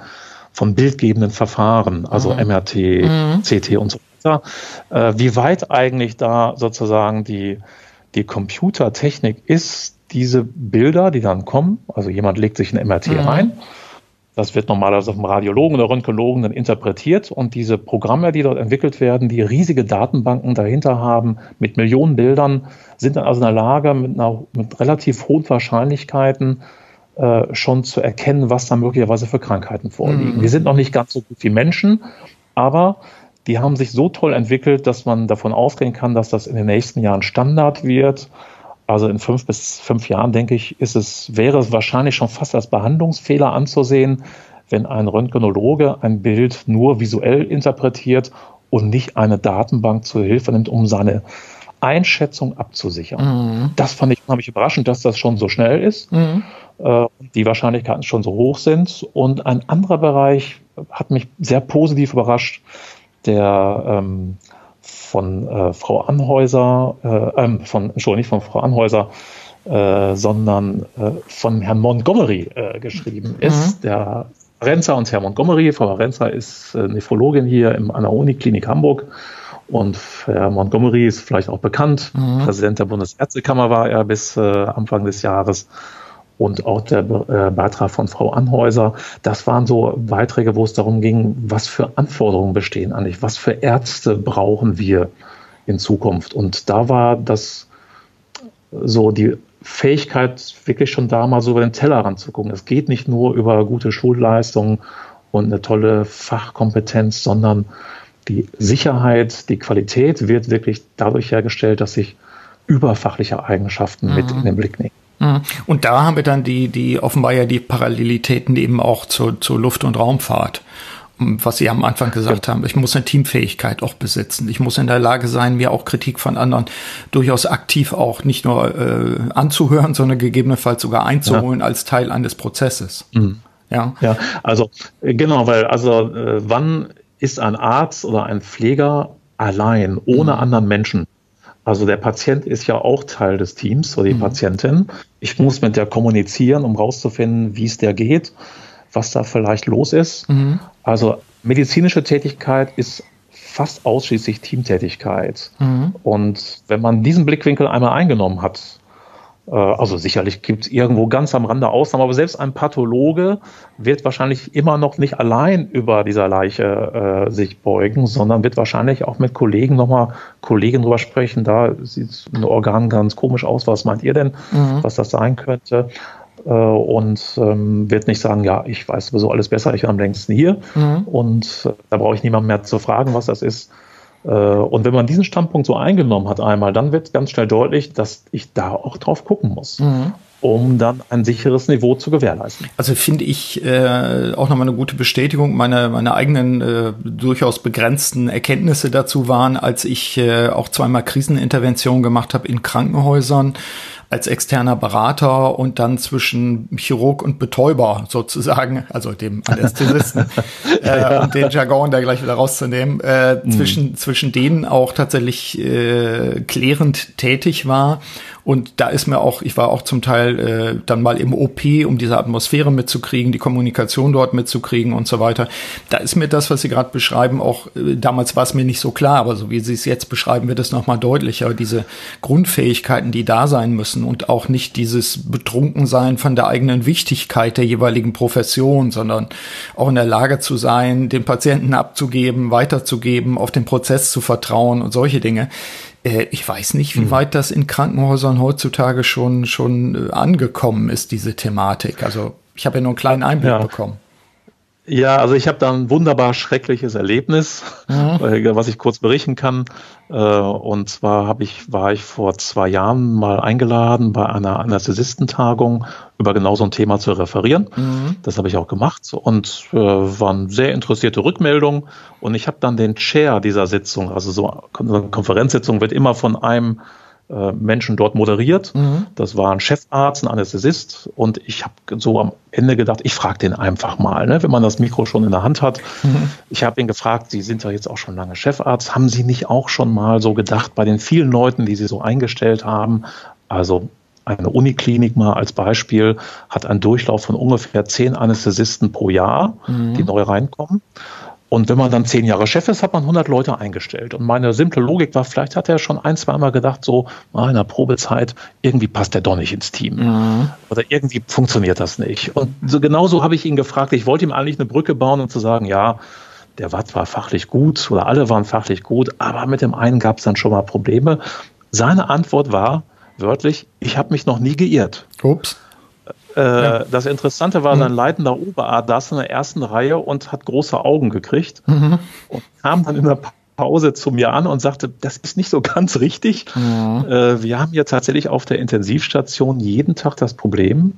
von bildgebenden Verfahren, also mhm. MRT, mhm. CT und so weiter. Äh, wie weit eigentlich da sozusagen die, die Computertechnik ist, diese Bilder, die dann kommen, also jemand legt sich ein MRT mhm. rein, das wird normalerweise vom Radiologen oder Röntgenologen dann interpretiert und diese Programme, die dort entwickelt werden, die riesige Datenbanken dahinter haben mit Millionen Bildern, sind dann also in der Lage, mit, einer, mit relativ hohen Wahrscheinlichkeiten äh, schon zu erkennen, was da möglicherweise für Krankheiten vorliegen. Mhm. Wir sind noch nicht ganz so gut wie Menschen, aber die haben sich so toll entwickelt, dass man davon ausgehen kann, dass das in den nächsten Jahren Standard wird also in fünf bis fünf Jahren, denke ich, ist es, wäre es wahrscheinlich schon fast als Behandlungsfehler anzusehen, wenn ein Röntgenologe ein Bild nur visuell interpretiert und nicht eine Datenbank zur Hilfe nimmt, um seine Einschätzung abzusichern. Mhm. Das fand ich unheimlich überraschend, dass das schon so schnell ist, mhm. äh, die Wahrscheinlichkeiten schon so hoch sind. Und ein anderer Bereich hat mich sehr positiv überrascht, der ähm, von äh, Frau Anhäuser, äh, ähm, von, Entschuldigung, nicht von Frau Anhäuser, äh, sondern äh, von Herrn Montgomery äh, geschrieben mhm. ist. Der Renzer und Herr Montgomery. Frau Renzer ist äh, Nephrologin hier im, an der Uniklinik Hamburg. Und Herr Montgomery ist vielleicht auch bekannt. Mhm. Präsident der Bundesärztekammer war er bis Anfang des Jahres und auch der äh, Beitrag von Frau Anhäuser. Das waren so Beiträge, wo es darum ging, was für Anforderungen bestehen eigentlich, was für Ärzte brauchen wir in Zukunft. Und da war das so die Fähigkeit, wirklich schon da mal so über den Teller ranzugucken. Es geht nicht nur über gute Schulleistungen und eine tolle Fachkompetenz, sondern die Sicherheit, die Qualität wird wirklich dadurch hergestellt, dass sich überfachliche Eigenschaften mhm. mit in den Blick nehmen. Mhm. Und da haben wir dann die, die offenbar ja die Parallelitäten eben auch zur, zur Luft- und Raumfahrt. was Sie am Anfang gesagt ja. haben. Ich muss eine Teamfähigkeit auch besitzen. Ich muss in der Lage sein, mir auch Kritik von anderen durchaus aktiv auch nicht nur äh, anzuhören, *laughs* sondern gegebenenfalls sogar einzuholen ja. als Teil eines Prozesses. Mhm. Ja. ja, also äh, genau, weil also äh, wann ist ein Arzt oder ein Pfleger allein, ohne mhm. anderen Menschen? Also der Patient ist ja auch Teil des Teams oder die mhm. Patientin. Ich muss mit der kommunizieren, um rauszufinden, wie es der geht, was da vielleicht los ist. Mhm. Also medizinische Tätigkeit ist fast ausschließlich Teamtätigkeit. Mhm. Und wenn man diesen Blickwinkel einmal eingenommen hat, also sicherlich gibt es irgendwo ganz am Rande Ausnahmen, aber selbst ein Pathologe wird wahrscheinlich immer noch nicht allein über dieser Leiche äh, sich beugen, sondern wird wahrscheinlich auch mit Kollegen nochmal Kollegen drüber sprechen. Da sieht ein Organ ganz komisch aus. Was meint ihr denn, mhm. was das sein könnte? Äh, und ähm, wird nicht sagen, ja, ich weiß sowieso alles besser, ich bin am längsten hier. Mhm. Und äh, da brauche ich niemanden mehr zu fragen, was das ist äh, und wenn man diesen Standpunkt so eingenommen hat einmal, dann wird ganz schnell deutlich, dass ich da auch drauf gucken muss. Mhm um dann ein sicheres Niveau zu gewährleisten. Also finde ich äh, auch nochmal eine gute Bestätigung. Meine, meine eigenen äh, durchaus begrenzten Erkenntnisse dazu waren, als ich äh, auch zweimal Krisenintervention gemacht habe in Krankenhäusern als externer Berater und dann zwischen Chirurg und Betäuber sozusagen, also dem Anästhesisten *laughs* äh, ja. und den Jargon da gleich wieder rauszunehmen, äh, mhm. zwischen, zwischen denen auch tatsächlich äh, klärend tätig war und da ist mir auch, ich war auch zum Teil äh, dann mal im OP, um diese Atmosphäre mitzukriegen, die Kommunikation dort mitzukriegen und so weiter. Da ist mir das, was Sie gerade beschreiben, auch äh, damals war es mir nicht so klar, aber so wie Sie es jetzt beschreiben, wird es nochmal deutlicher. Diese Grundfähigkeiten, die da sein müssen und auch nicht dieses Betrunkensein von der eigenen Wichtigkeit der jeweiligen Profession, sondern auch in der Lage zu sein, den Patienten abzugeben, weiterzugeben, auf den Prozess zu vertrauen und solche Dinge ich weiß nicht, wie hm. weit das in Krankenhäusern heutzutage schon, schon äh, angekommen ist, diese Thematik. Also ich habe ja nur einen kleinen Einblick ja. bekommen. Ja, also ich habe da ein wunderbar schreckliches Erlebnis, mhm. *laughs* was ich kurz berichten kann. Äh, und zwar habe ich, war ich vor zwei Jahren mal eingeladen, bei einer Anästhesistentagung über genau so ein Thema zu referieren. Mhm. Das habe ich auch gemacht und äh, waren sehr interessierte Rückmeldungen. Und ich habe dann den Chair dieser Sitzung, also so eine Konferenzsitzung wird immer von einem äh, Menschen dort moderiert. Mhm. Das war ein Chefarzt, ein Anästhesist und ich habe so am Ende gedacht, ich frage den einfach mal, ne, wenn man das Mikro schon in der Hand hat. Mhm. Ich habe ihn gefragt, Sie sind ja jetzt auch schon lange Chefarzt, haben Sie nicht auch schon mal so gedacht bei den vielen Leuten, die Sie so eingestellt haben, also eine Uniklinik mal als Beispiel hat einen Durchlauf von ungefähr zehn Anästhesisten pro Jahr, mhm. die neu reinkommen. Und wenn man dann zehn Jahre Chef ist, hat man 100 Leute eingestellt. Und meine simple Logik war, vielleicht hat er schon ein, zwei Mal gedacht, so ah, in der Probezeit, irgendwie passt der doch nicht ins Team. Mhm. Oder irgendwie funktioniert das nicht. Und so, genauso habe ich ihn gefragt. Ich wollte ihm eigentlich eine Brücke bauen und um zu sagen, ja, der war zwar fachlich gut oder alle waren fachlich gut, aber mit dem einen gab es dann schon mal Probleme. Seine Antwort war wörtlich, ich habe mich noch nie geirrt. Ups. Äh, ja. Das Interessante war, mhm. sein leitender Oberarzt saß in der ersten Reihe und hat große Augen gekriegt mhm. und kam dann in der Pause zu mir an und sagte, das ist nicht so ganz richtig. Mhm. Äh, wir haben hier tatsächlich auf der Intensivstation jeden Tag das Problem,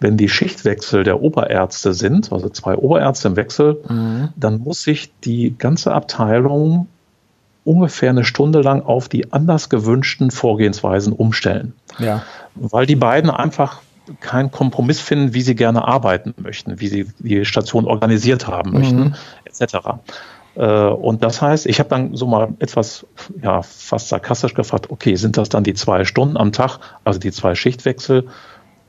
wenn die Schichtwechsel der Oberärzte sind, also zwei Oberärzte im Wechsel, mhm. dann muss sich die ganze Abteilung ungefähr eine Stunde lang auf die anders gewünschten Vorgehensweisen umstellen. Ja. Weil die beiden einfach keinen Kompromiss finden, wie sie gerne arbeiten möchten, wie sie die Station organisiert haben möchten, mhm. etc. Äh, und das heißt, ich habe dann so mal etwas, ja, fast sarkastisch gefragt, okay, sind das dann die zwei Stunden am Tag, also die zwei Schichtwechsel,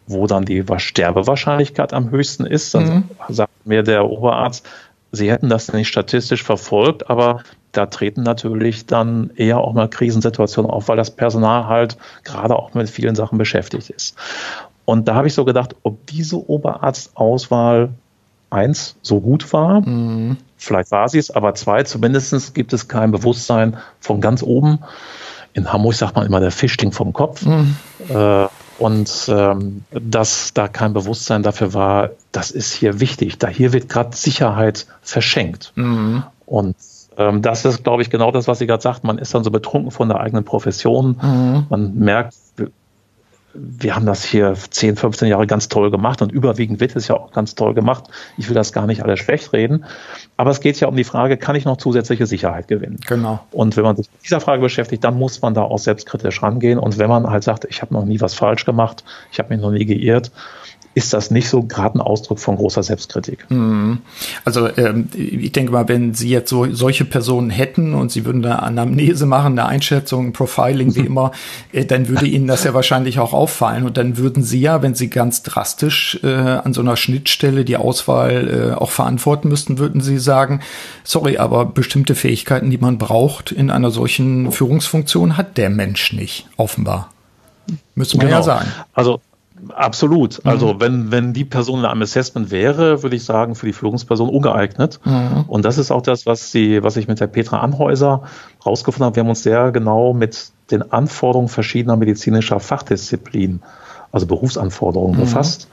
wo dann die Sterbewahrscheinlichkeit am höchsten ist? Dann mhm. sagt mir der Oberarzt, sie hätten das nicht statistisch verfolgt, aber da treten natürlich dann eher auch mal Krisensituationen auf, weil das Personal halt gerade auch mit vielen Sachen beschäftigt ist. Und da habe ich so gedacht, ob diese Oberarztauswahl eins so gut war, mhm. vielleicht war sie es, aber zwei, zumindest gibt es kein Bewusstsein von ganz oben. In Hamburg sagt man immer der Fischling vom Kopf. Mhm. Äh, und ähm, dass da kein Bewusstsein dafür war, das ist hier wichtig. Da hier wird gerade Sicherheit verschenkt. Mhm. Und ähm, das ist, glaube ich, genau das, was Sie gerade sagt. Man ist dann so betrunken von der eigenen Profession. Mhm. Man merkt, wir haben das hier 10, 15 Jahre ganz toll gemacht und überwiegend wird es ja auch ganz toll gemacht. Ich will das gar nicht alles schlecht reden. Aber es geht ja um die Frage, kann ich noch zusätzliche Sicherheit gewinnen? Genau. Und wenn man sich mit dieser Frage beschäftigt, dann muss man da auch selbstkritisch rangehen. Und wenn man halt sagt, ich habe noch nie was falsch gemacht, ich habe mich noch nie geirrt, ist das nicht so gerade ein Ausdruck von großer Selbstkritik. Mhm. Also ähm, ich denke mal, wenn Sie jetzt so solche Personen hätten und Sie würden eine Anamnese machen, eine Einschätzung, ein Profiling, wie *laughs* immer, äh, dann würde Ihnen das ja wahrscheinlich auch auffallen. Und dann würden Sie ja, wenn Sie ganz drastisch äh, an so einer Schnittstelle die Auswahl äh, auch verantworten müssten, würden Sie sagen, sorry, aber bestimmte Fähigkeiten, die man braucht in einer solchen Führungsfunktion, hat der Mensch nicht, offenbar. Müssen wir genau. ja sagen. Also Absolut. Mhm. Also wenn, wenn die Person in einem Assessment wäre, würde ich sagen, für die Führungsperson ungeeignet. Mhm. Und das ist auch das, was, die, was ich mit der Petra Anhäuser rausgefunden habe. Wir haben uns sehr genau mit den Anforderungen verschiedener medizinischer Fachdisziplinen, also Berufsanforderungen mhm. befasst.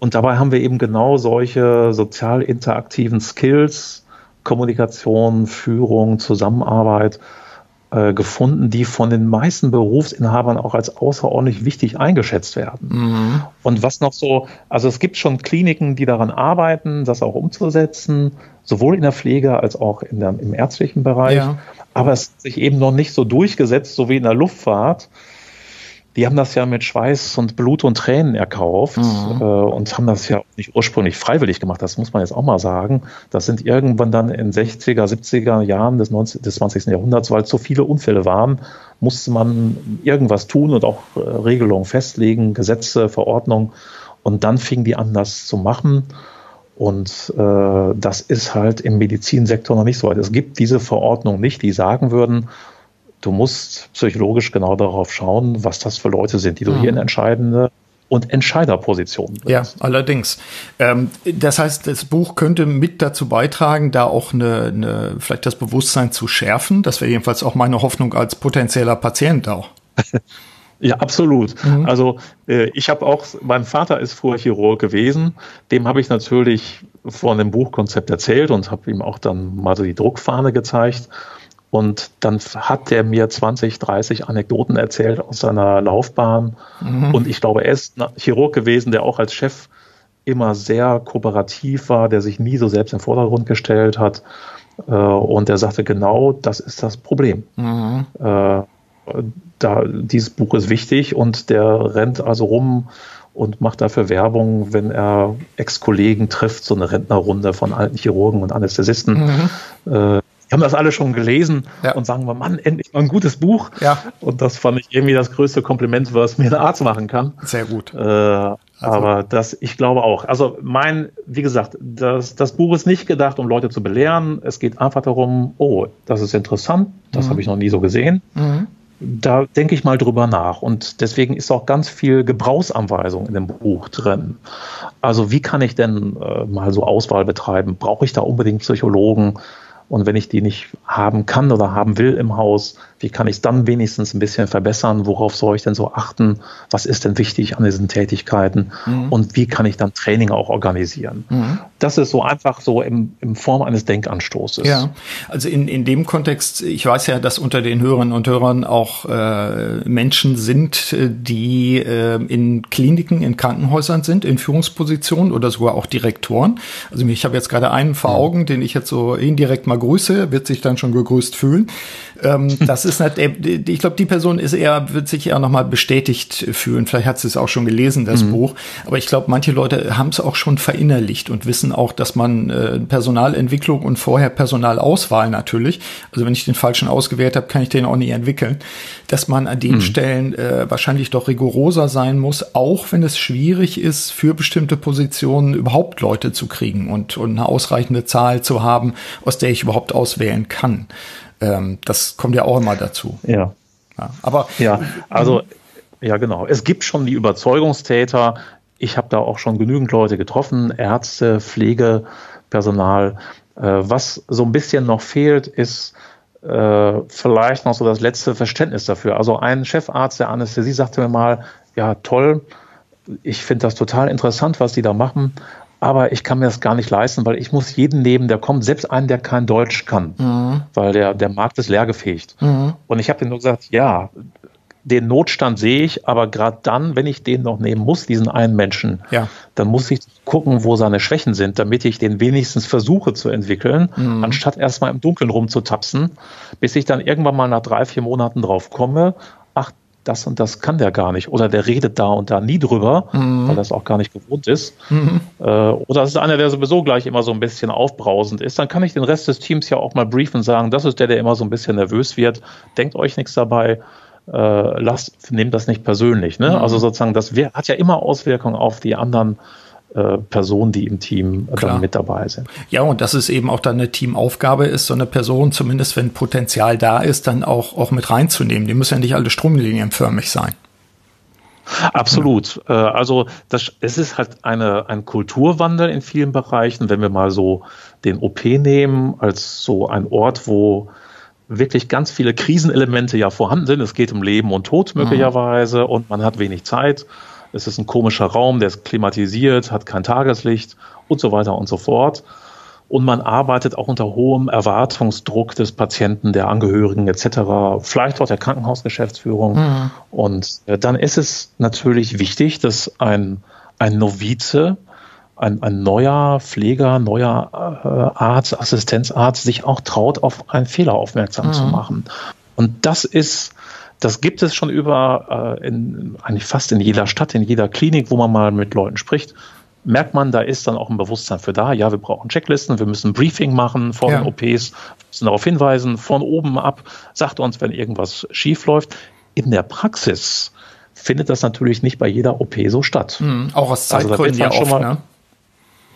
Und dabei haben wir eben genau solche sozial interaktiven Skills, Kommunikation, Führung, Zusammenarbeit, äh, gefunden, die von den meisten Berufsinhabern auch als außerordentlich wichtig eingeschätzt werden. Mhm. Und was noch so, also es gibt schon Kliniken, die daran arbeiten, das auch umzusetzen, sowohl in der Pflege als auch in der, im ärztlichen Bereich. Ja. Aber es hat sich eben noch nicht so durchgesetzt, so wie in der Luftfahrt die haben das ja mit Schweiß und Blut und Tränen erkauft mhm. äh, und haben das ja nicht ursprünglich freiwillig gemacht, das muss man jetzt auch mal sagen. Das sind irgendwann dann in 60er, 70er Jahren des, 19, des 20. Jahrhunderts, weil so viele Unfälle waren, musste man irgendwas tun und auch äh, Regelungen festlegen, Gesetze, Verordnungen. Und dann fing die an, das zu machen. Und äh, das ist halt im Medizinsektor noch nicht so weit. Es gibt diese Verordnung nicht, die sagen würden, du musst psychologisch genau darauf schauen, was das für Leute sind, die du mhm. hier in entscheidende und Entscheiderpositionen. Ja, allerdings. Ähm, das heißt, das Buch könnte mit dazu beitragen, da auch eine, eine vielleicht das Bewusstsein zu schärfen. Das wäre jedenfalls auch meine Hoffnung als potenzieller Patient auch. *laughs* Ja, absolut. Mhm. Also äh, ich habe auch, mein Vater ist früher Chirurg gewesen, dem habe ich natürlich von dem Buchkonzept erzählt und habe ihm auch dann mal so die Druckfahne gezeigt. Und dann hat der mir 20, 30 Anekdoten erzählt aus seiner Laufbahn. Mhm. Und ich glaube, er ist ein Chirurg gewesen, der auch als Chef immer sehr kooperativ war, der sich nie so selbst im Vordergrund gestellt hat. Äh, und der sagte, genau das ist das Problem. Mhm. Äh, da, dieses Buch ist wichtig und der rennt also rum und macht dafür Werbung, wenn er Ex-Kollegen trifft, so eine Rentnerrunde von alten Chirurgen und Anästhesisten. Mhm. Die haben das alle schon gelesen ja. und sagen wir, Mann, endlich mal ein gutes Buch. Ja. Und das fand ich irgendwie das größte Kompliment, was mir ein Arzt machen kann. Sehr gut. Äh, also. Aber das, ich glaube auch. Also mein, wie gesagt, das, das Buch ist nicht gedacht, um Leute zu belehren. Es geht einfach darum, oh, das ist interessant, das mhm. habe ich noch nie so gesehen. Mhm. Da denke ich mal drüber nach. Und deswegen ist auch ganz viel Gebrauchsanweisung in dem Buch drin. Also wie kann ich denn äh, mal so Auswahl betreiben? Brauche ich da unbedingt Psychologen? Und wenn ich die nicht haben kann oder haben will im Haus, wie kann ich es dann wenigstens ein bisschen verbessern? Worauf soll ich denn so achten? Was ist denn wichtig an diesen Tätigkeiten? Mhm. Und wie kann ich dann Training auch organisieren? Mhm. Das ist so einfach so im, im Form eines Denkanstoßes. Ja, also in, in dem Kontext, ich weiß ja, dass unter den Hörerinnen und Hörern auch äh, Menschen sind, die äh, in Kliniken, in Krankenhäusern sind, in Führungspositionen oder sogar auch Direktoren. Also ich habe jetzt gerade einen vor Augen, den ich jetzt so indirekt mal grüße, wird sich dann schon gegrüßt fühlen. Ähm, *laughs* das ist nicht, ich glaube, die Person ist eher, wird sich eher nochmal bestätigt fühlen. Vielleicht hat sie es auch schon gelesen, das mhm. Buch. Aber ich glaube, manche Leute haben es auch schon verinnerlicht und wissen auch, dass man äh, Personalentwicklung und vorher Personalauswahl natürlich, also wenn ich den falschen ausgewählt habe, kann ich den auch nicht entwickeln, dass man an den mhm. Stellen äh, wahrscheinlich doch rigoroser sein muss, auch wenn es schwierig ist, für bestimmte Positionen überhaupt Leute zu kriegen und, und eine ausreichende Zahl zu haben, aus der ich überhaupt auswählen kann. Ähm, das kommt ja auch immer dazu. Ja. ja aber ja, also ja genau. Es gibt schon die Überzeugungstäter. Ich habe da auch schon genügend Leute getroffen, Ärzte, Pflegepersonal. Äh, was so ein bisschen noch fehlt, ist äh, vielleicht noch so das letzte Verständnis dafür. Also ein Chefarzt der Anästhesie sagte mir mal, ja toll, ich finde das total interessant, was die da machen, aber ich kann mir das gar nicht leisten, weil ich muss jeden nehmen, der kommt, selbst einen, der kein Deutsch kann, mhm. weil der, der Markt ist leergefegt. Mhm. Und ich habe ihm nur gesagt, ja, den Notstand sehe ich, aber gerade dann, wenn ich den noch nehmen muss, diesen einen Menschen, ja. dann muss ich gucken, wo seine Schwächen sind, damit ich den wenigstens versuche zu entwickeln, mhm. anstatt erstmal im Dunkeln rumzutapsen, bis ich dann irgendwann mal nach drei, vier Monaten drauf komme, das und das kann der gar nicht. Oder der redet da und da nie drüber, mhm. weil das auch gar nicht gewohnt ist. Mhm. Äh, oder es ist einer, der sowieso gleich immer so ein bisschen aufbrausend ist. Dann kann ich den Rest des Teams ja auch mal briefen und sagen, das ist der, der immer so ein bisschen nervös wird. Denkt euch nichts dabei äh, lasst, nehmt das nicht persönlich. Ne? Mhm. Also sozusagen, das hat ja immer Auswirkungen auf die anderen äh, Personen, die im Team äh, dann mit dabei sind. Ja, und dass es eben auch dann eine Teamaufgabe ist, so eine Person, zumindest wenn Potenzial da ist, dann auch, auch mit reinzunehmen. Die müssen ja nicht alle stromlinienförmig sein. Absolut. Ja. Äh, also das, es ist halt eine, ein Kulturwandel in vielen Bereichen. Wenn wir mal so den OP nehmen als so ein Ort, wo wirklich ganz viele Krisenelemente ja vorhanden sind. Es geht um Leben und Tod möglicherweise mhm. und man hat wenig Zeit. Es ist ein komischer Raum, der ist klimatisiert, hat kein Tageslicht und so weiter und so fort. Und man arbeitet auch unter hohem Erwartungsdruck des Patienten, der Angehörigen etc., vielleicht auch der Krankenhausgeschäftsführung. Mhm. Und äh, dann ist es natürlich wichtig, dass ein, ein Novize ein, ein neuer Pfleger, neuer äh, Arzt, Assistenzarzt sich auch traut, auf einen Fehler aufmerksam mhm. zu machen. Und das ist, das gibt es schon über, äh, in, eigentlich fast in jeder Stadt, in jeder Klinik, wo man mal mit Leuten spricht. Merkt man, da ist dann auch ein Bewusstsein für da. Ja, wir brauchen Checklisten, wir müssen ein Briefing machen vor ja. den OPs, müssen darauf hinweisen, von oben ab, sagt uns, wenn irgendwas schief läuft. In der Praxis findet das natürlich nicht bei jeder OP so statt. Mhm, auch aus also Zeitgründen also, ja oft, mal, ne?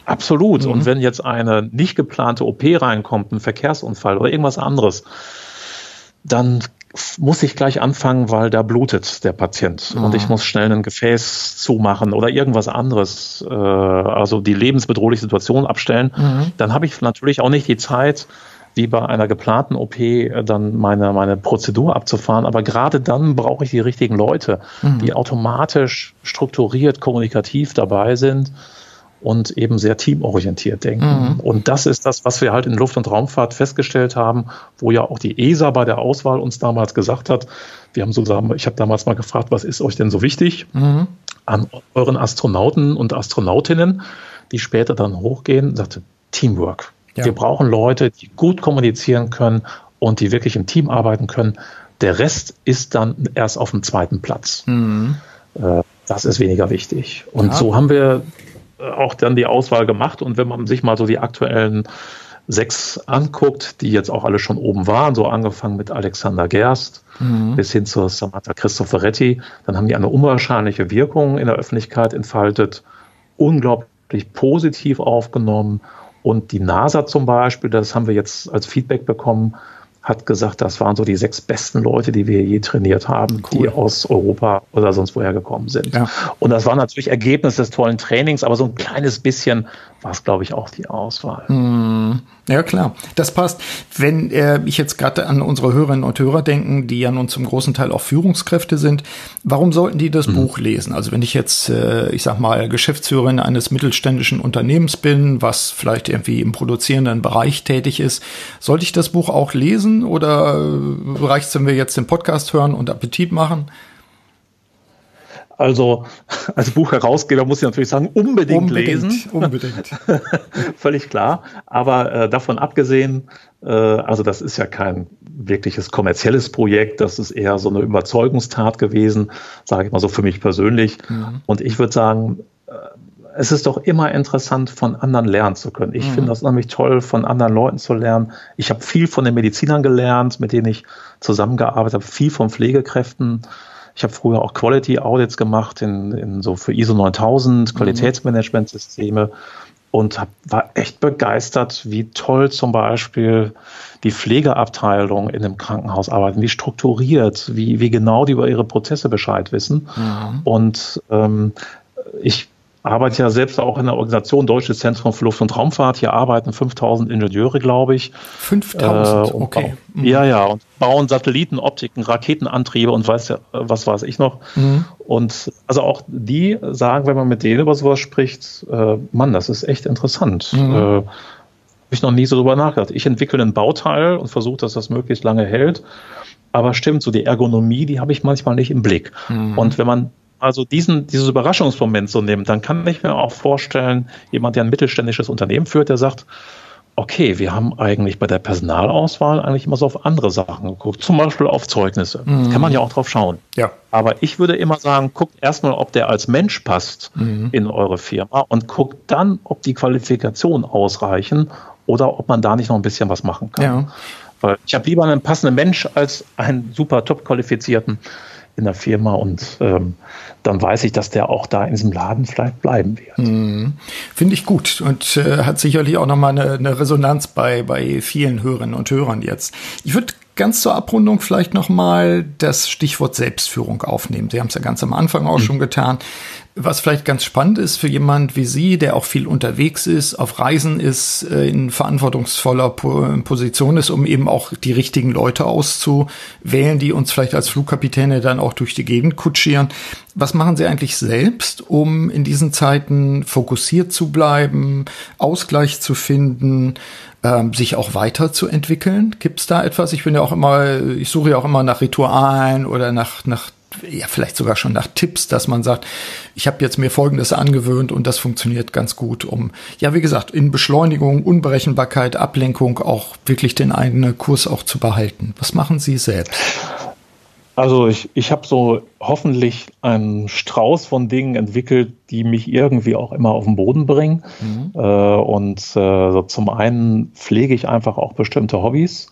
Absolut. Mhm. Und wenn jetzt eine nicht geplante OP reinkommt, ein Verkehrsunfall oder irgendwas anderes, dann muss ich gleich anfangen, weil da blutet der Patient mhm. und ich muss schnell ein Gefäß zumachen oder irgendwas anderes, äh, also die lebensbedrohliche Situation abstellen, mhm. dann habe ich natürlich auch nicht die Zeit, wie bei einer geplanten OP äh, dann meine, meine Prozedur abzufahren. Aber gerade dann brauche ich die richtigen Leute, mhm. die automatisch strukturiert, kommunikativ dabei sind und eben sehr teamorientiert denken. Mhm. Und das ist das, was wir halt in Luft- und Raumfahrt festgestellt haben, wo ja auch die ESA bei der Auswahl uns damals gesagt hat, wir haben sozusagen, ich habe damals mal gefragt, was ist euch denn so wichtig mhm. an euren Astronauten und Astronautinnen, die später dann hochgehen, sagte Teamwork. Ja. Wir brauchen Leute, die gut kommunizieren können und die wirklich im Team arbeiten können. Der Rest ist dann erst auf dem zweiten Platz. Mhm. Äh, das ist weniger wichtig. Und ja. so haben wir auch dann die Auswahl gemacht. Und wenn man sich mal so die aktuellen sechs anguckt, die jetzt auch alle schon oben waren, so angefangen mit Alexander Gerst mhm. bis hin zu Samantha Cristoforetti, dann haben die eine unwahrscheinliche Wirkung in der Öffentlichkeit entfaltet, unglaublich positiv aufgenommen. Und die NASA zum Beispiel, das haben wir jetzt als Feedback bekommen, hat gesagt, das waren so die sechs besten Leute, die wir je trainiert haben, cool. die aus Europa oder sonst woher gekommen sind. Ja. Und das war natürlich Ergebnis des tollen Trainings, aber so ein kleines bisschen war es, glaube ich, auch die Auswahl. Hm. Ja, klar, das passt. Wenn äh, ich jetzt gerade an unsere Hörerinnen und Hörer denken, die ja nun zum großen Teil auch Führungskräfte sind, warum sollten die das mhm. Buch lesen? Also wenn ich jetzt, äh, ich sag mal, Geschäftsführerin eines mittelständischen Unternehmens bin, was vielleicht irgendwie im produzierenden Bereich tätig ist, sollte ich das Buch auch lesen oder äh, reicht es, wenn wir jetzt den Podcast hören und Appetit machen? Also *laughs* als Buchherausgeber muss ich natürlich sagen, unbedingt, unbedingt lesen. Unbedingt. *laughs* Völlig klar. Aber äh, davon abgesehen, äh, also das ist ja kein wirkliches kommerzielles Projekt, das ist eher so eine Überzeugungstat gewesen, sage ich mal so für mich persönlich. Mhm. Und ich würde sagen, äh, es ist doch immer interessant, von anderen lernen zu können. Ich mhm. finde das nämlich toll, von anderen Leuten zu lernen. Ich habe viel von den Medizinern gelernt, mit denen ich zusammengearbeitet habe, viel von Pflegekräften. Ich habe früher auch Quality Audits gemacht in, in so für ISO 9000 mhm. Qualitätsmanagementsysteme und hab, war echt begeistert, wie toll zum Beispiel die Pflegeabteilung in einem Krankenhaus arbeiten, wie strukturiert, wie, wie genau die über ihre Prozesse Bescheid wissen. Mhm. Und ähm, ich arbeite ja selbst auch in der Organisation Deutsches Zentrum für Luft- und Raumfahrt. Hier arbeiten 5000 Ingenieure, glaube ich. 5000, äh, okay. Mhm. Ja, ja, und bauen Satelliten, Optiken, Raketenantriebe und weiß ja, was weiß ich noch. Mhm. Und also auch die sagen, wenn man mit denen über sowas spricht, äh, Mann, das ist echt interessant. Mhm. Äh, ich noch nie so drüber nachgedacht. Ich entwickle ein Bauteil und versuche, dass das möglichst lange hält. Aber stimmt, so die Ergonomie, die habe ich manchmal nicht im Blick. Mhm. Und wenn man also diesen, dieses Überraschungsmoment so nimmt, dann kann ich mir auch vorstellen, jemand, der ein mittelständisches Unternehmen führt, der sagt, okay, wir haben eigentlich bei der Personalauswahl eigentlich immer so auf andere Sachen geguckt, zum Beispiel auf Zeugnisse. Mhm. Kann man ja auch drauf schauen. Ja. Aber ich würde immer sagen, guckt erstmal, ob der als Mensch passt mhm. in eure Firma und guckt dann, ob die Qualifikationen ausreichen oder ob man da nicht noch ein bisschen was machen kann. Ja. Weil ich habe lieber einen passenden Mensch als einen super top qualifizierten in der Firma und ähm, dann weiß ich, dass der auch da in diesem Laden vielleicht bleiben wird. Mhm. Finde ich gut und äh, hat sicherlich auch nochmal eine, eine Resonanz bei, bei vielen Hörerinnen und Hörern jetzt. Ich würde ganz zur Abrundung vielleicht nochmal das Stichwort Selbstführung aufnehmen. Sie haben es ja ganz am Anfang auch mhm. schon getan. Was vielleicht ganz spannend ist für jemand wie Sie, der auch viel unterwegs ist, auf Reisen ist, äh, in verantwortungsvoller Position ist, um eben auch die richtigen Leute auszuwählen, die uns vielleicht als Flugkapitäne dann auch durch die Gegend kutschieren. Was machen Sie eigentlich selbst, um in diesen Zeiten fokussiert zu bleiben, Ausgleich zu finden, ähm, sich auch weiterzuentwickeln? Gibt es da etwas? Ich bin ja auch immer, ich suche ja auch immer nach Ritualen oder nach, nach ja, vielleicht sogar schon nach Tipps, dass man sagt, ich habe jetzt mir Folgendes angewöhnt und das funktioniert ganz gut, um, ja, wie gesagt, in Beschleunigung, Unberechenbarkeit, Ablenkung auch wirklich den eigenen Kurs auch zu behalten. Was machen Sie selbst? Also ich, ich habe so hoffentlich einen Strauß von Dingen entwickelt, die mich irgendwie auch immer auf den Boden bringen. Mhm. Äh, und äh, so zum einen pflege ich einfach auch bestimmte Hobbys.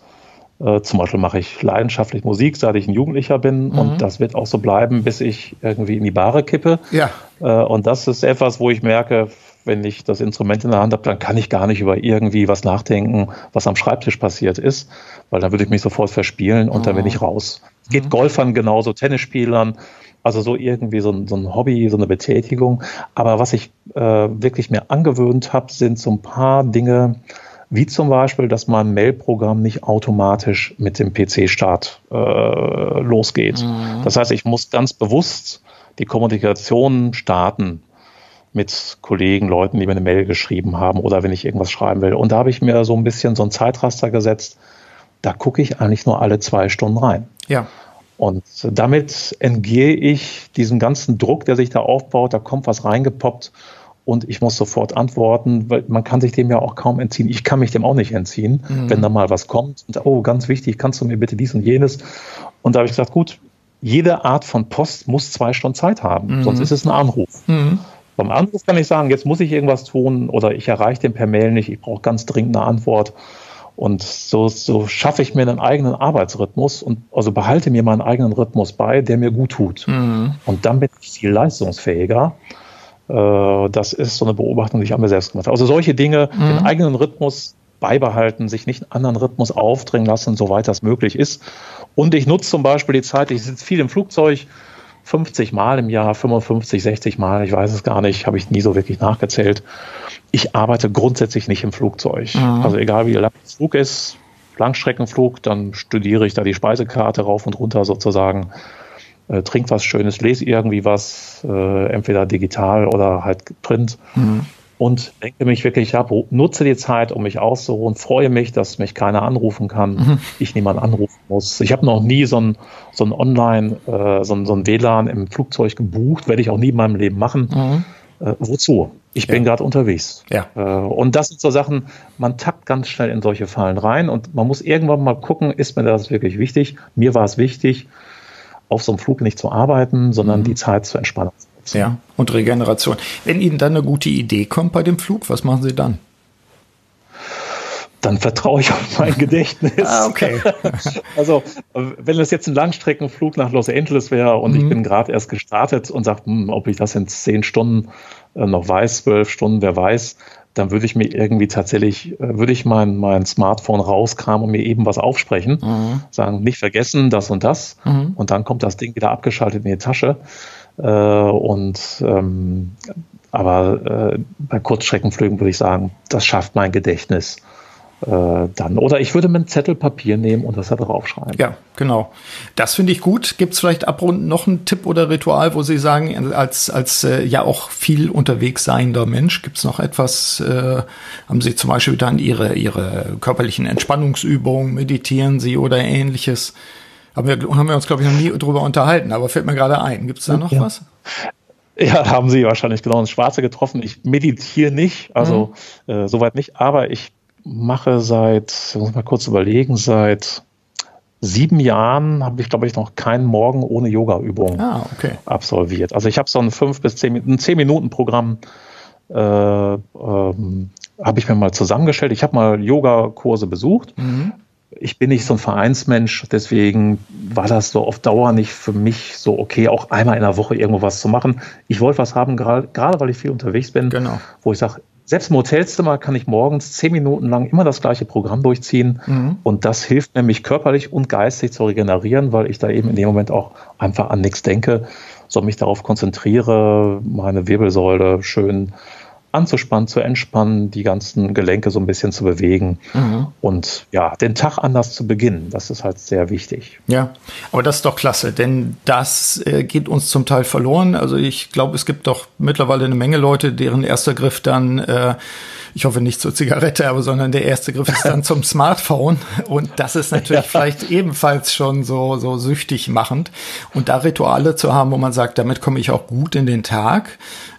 Äh, zum Beispiel mache ich leidenschaftlich Musik, seit ich ein Jugendlicher bin. Mhm. Und das wird auch so bleiben, bis ich irgendwie in die Bahre kippe. Ja. Äh, und das ist etwas, wo ich merke, wenn ich das Instrument in der Hand habe, dann kann ich gar nicht über irgendwie was nachdenken, was am Schreibtisch passiert ist, weil dann würde ich mich sofort verspielen und oh. dann bin ich raus. Es geht mhm. Golfern genauso, Tennisspielern, also so irgendwie so ein, so ein Hobby, so eine Betätigung. Aber was ich äh, wirklich mir angewöhnt habe, sind so ein paar Dinge, wie zum Beispiel, dass mein Mail-Programm nicht automatisch mit dem PC-Start äh, losgeht. Mhm. Das heißt, ich muss ganz bewusst die Kommunikation starten mit Kollegen, Leuten, die mir eine Mail geschrieben haben oder wenn ich irgendwas schreiben will. Und da habe ich mir so ein bisschen so ein Zeitraster gesetzt. Da gucke ich eigentlich nur alle zwei Stunden rein. Ja. Und damit entgehe ich diesem ganzen Druck, der sich da aufbaut. Da kommt was reingepoppt und ich muss sofort antworten, weil man kann sich dem ja auch kaum entziehen. Ich kann mich dem auch nicht entziehen, mhm. wenn da mal was kommt. Und, oh, ganz wichtig, kannst du mir bitte dies und jenes? Und da habe ich gesagt, gut, jede Art von Post muss zwei Stunden Zeit haben, mhm. sonst ist es ein Anruf. Mhm. Beim Anruf kann ich sagen, jetzt muss ich irgendwas tun oder ich erreiche den per Mail nicht, ich brauche ganz dringend eine Antwort. Und so, so schaffe ich mir einen eigenen Arbeitsrhythmus und also behalte mir meinen eigenen Rhythmus bei, der mir gut tut. Mhm. Und dann bin ich viel leistungsfähiger. Äh, das ist so eine Beobachtung, die ich an mir selbst gemacht habe. Also solche Dinge, mhm. den eigenen Rhythmus beibehalten, sich nicht einen anderen Rhythmus aufdringen lassen, soweit das möglich ist. Und ich nutze zum Beispiel die Zeit, ich sitze viel im Flugzeug, 50 Mal im Jahr, 55, 60 Mal, ich weiß es gar nicht, habe ich nie so wirklich nachgezählt. Ich arbeite grundsätzlich nicht im Flugzeug. Mhm. Also egal wie lang der Flug ist, Langstreckenflug, dann studiere ich da die Speisekarte rauf und runter sozusagen äh, trink was Schönes, lese irgendwie was, äh, entweder digital oder halt print. Mhm. Und denke mich wirklich ab, nutze die Zeit, um mich auszuruhen, freue mich, dass mich keiner anrufen kann, mhm. ich niemand anrufen muss. Ich habe noch nie so ein, so ein Online, äh, so, ein, so ein WLAN im Flugzeug gebucht, werde ich auch nie in meinem Leben machen. Mhm. Äh, wozu? Ich ja. bin gerade unterwegs. Ja. Äh, und das sind so Sachen, man tappt ganz schnell in solche Fallen rein und man muss irgendwann mal gucken, ist mir das wirklich wichtig? Mir war es wichtig auf so einem Flug nicht zu arbeiten, sondern mhm. die Zeit zu entspannen. Ja, und Regeneration. Wenn Ihnen dann eine gute Idee kommt bei dem Flug, was machen Sie dann? Dann vertraue ich auf mein *laughs* Gedächtnis. ah, okay. *laughs* also, wenn das jetzt ein Langstreckenflug nach Los Angeles wäre und mhm. ich bin gerade erst gestartet und sage, hm, ob ich das in zehn Stunden äh, noch weiß, zwölf Stunden, wer weiß, dann würde ich mir irgendwie tatsächlich, äh, würde ich mein, mein Smartphone rauskramen und mir eben was aufsprechen, mhm. sagen, nicht vergessen, das und das. Mhm. Und dann kommt das Ding wieder abgeschaltet in die Tasche. Äh, und ähm, aber äh, bei Kurzstreckenflügen würde ich sagen, das schafft mein Gedächtnis. äh, dann. Oder ich würde mir einen Zettel Papier nehmen und das da draufschreiben. Ja, genau. Das finde ich gut. Gibt es vielleicht abrunden noch einen Tipp oder Ritual, wo Sie sagen, als, als äh, ja auch viel unterwegs seiender Mensch, gibt es noch etwas, äh, haben Sie zum Beispiel dann Ihre, Ihre körperlichen Entspannungsübungen, meditieren Sie oder ähnliches? Haben wir, haben wir uns, glaube ich, noch nie drüber unterhalten, aber fällt mir gerade ein. Gibt es da noch ja. was? Ja, da haben Sie wahrscheinlich genau ins Schwarze getroffen. Ich meditiere nicht, also mhm. äh, soweit nicht, aber ich mache seit, muss mal kurz überlegen, seit sieben Jahren habe ich, glaube ich, noch keinen Morgen ohne Yoga-Übung ah, okay. absolviert. Also ich habe so ein fünf bis zehn, ein zehn Minuten Programm äh, ähm, habe ich mir mal zusammengestellt. Ich habe mal Yoga-Kurse besucht. Mhm ich bin nicht so ein Vereinsmensch, deswegen war das so auf Dauer nicht für mich so okay, auch einmal in der Woche irgendwo was zu machen. Ich wollte was haben, gerade, gerade weil ich viel unterwegs bin, genau. wo ich sage, selbst im Hotelzimmer kann ich morgens zehn Minuten lang immer das gleiche Programm durchziehen. Mhm. Und das hilft nämlich körperlich und geistig zu regenerieren, weil ich da eben in dem Moment auch einfach an nichts denke, sondern mich darauf konzentriere, meine Wirbelsäule schön anzuspannen, zu entspannen, die ganzen Gelenke so ein bisschen zu bewegen mhm. und ja, den Tag anders zu beginnen. Das ist halt sehr wichtig. Ja, aber das ist doch klasse, denn das äh, geht uns zum Teil verloren. Also ich glaube, es gibt doch mittlerweile eine Menge Leute, deren erster Griff dann äh, ich hoffe nicht zur Zigarette, aber sondern der erste Griff ist dann *laughs* zum Smartphone. Und das ist natürlich *laughs* vielleicht ebenfalls schon so, so süchtig machend. Und da Rituale zu haben, wo man sagt, damit komme ich auch gut in den Tag,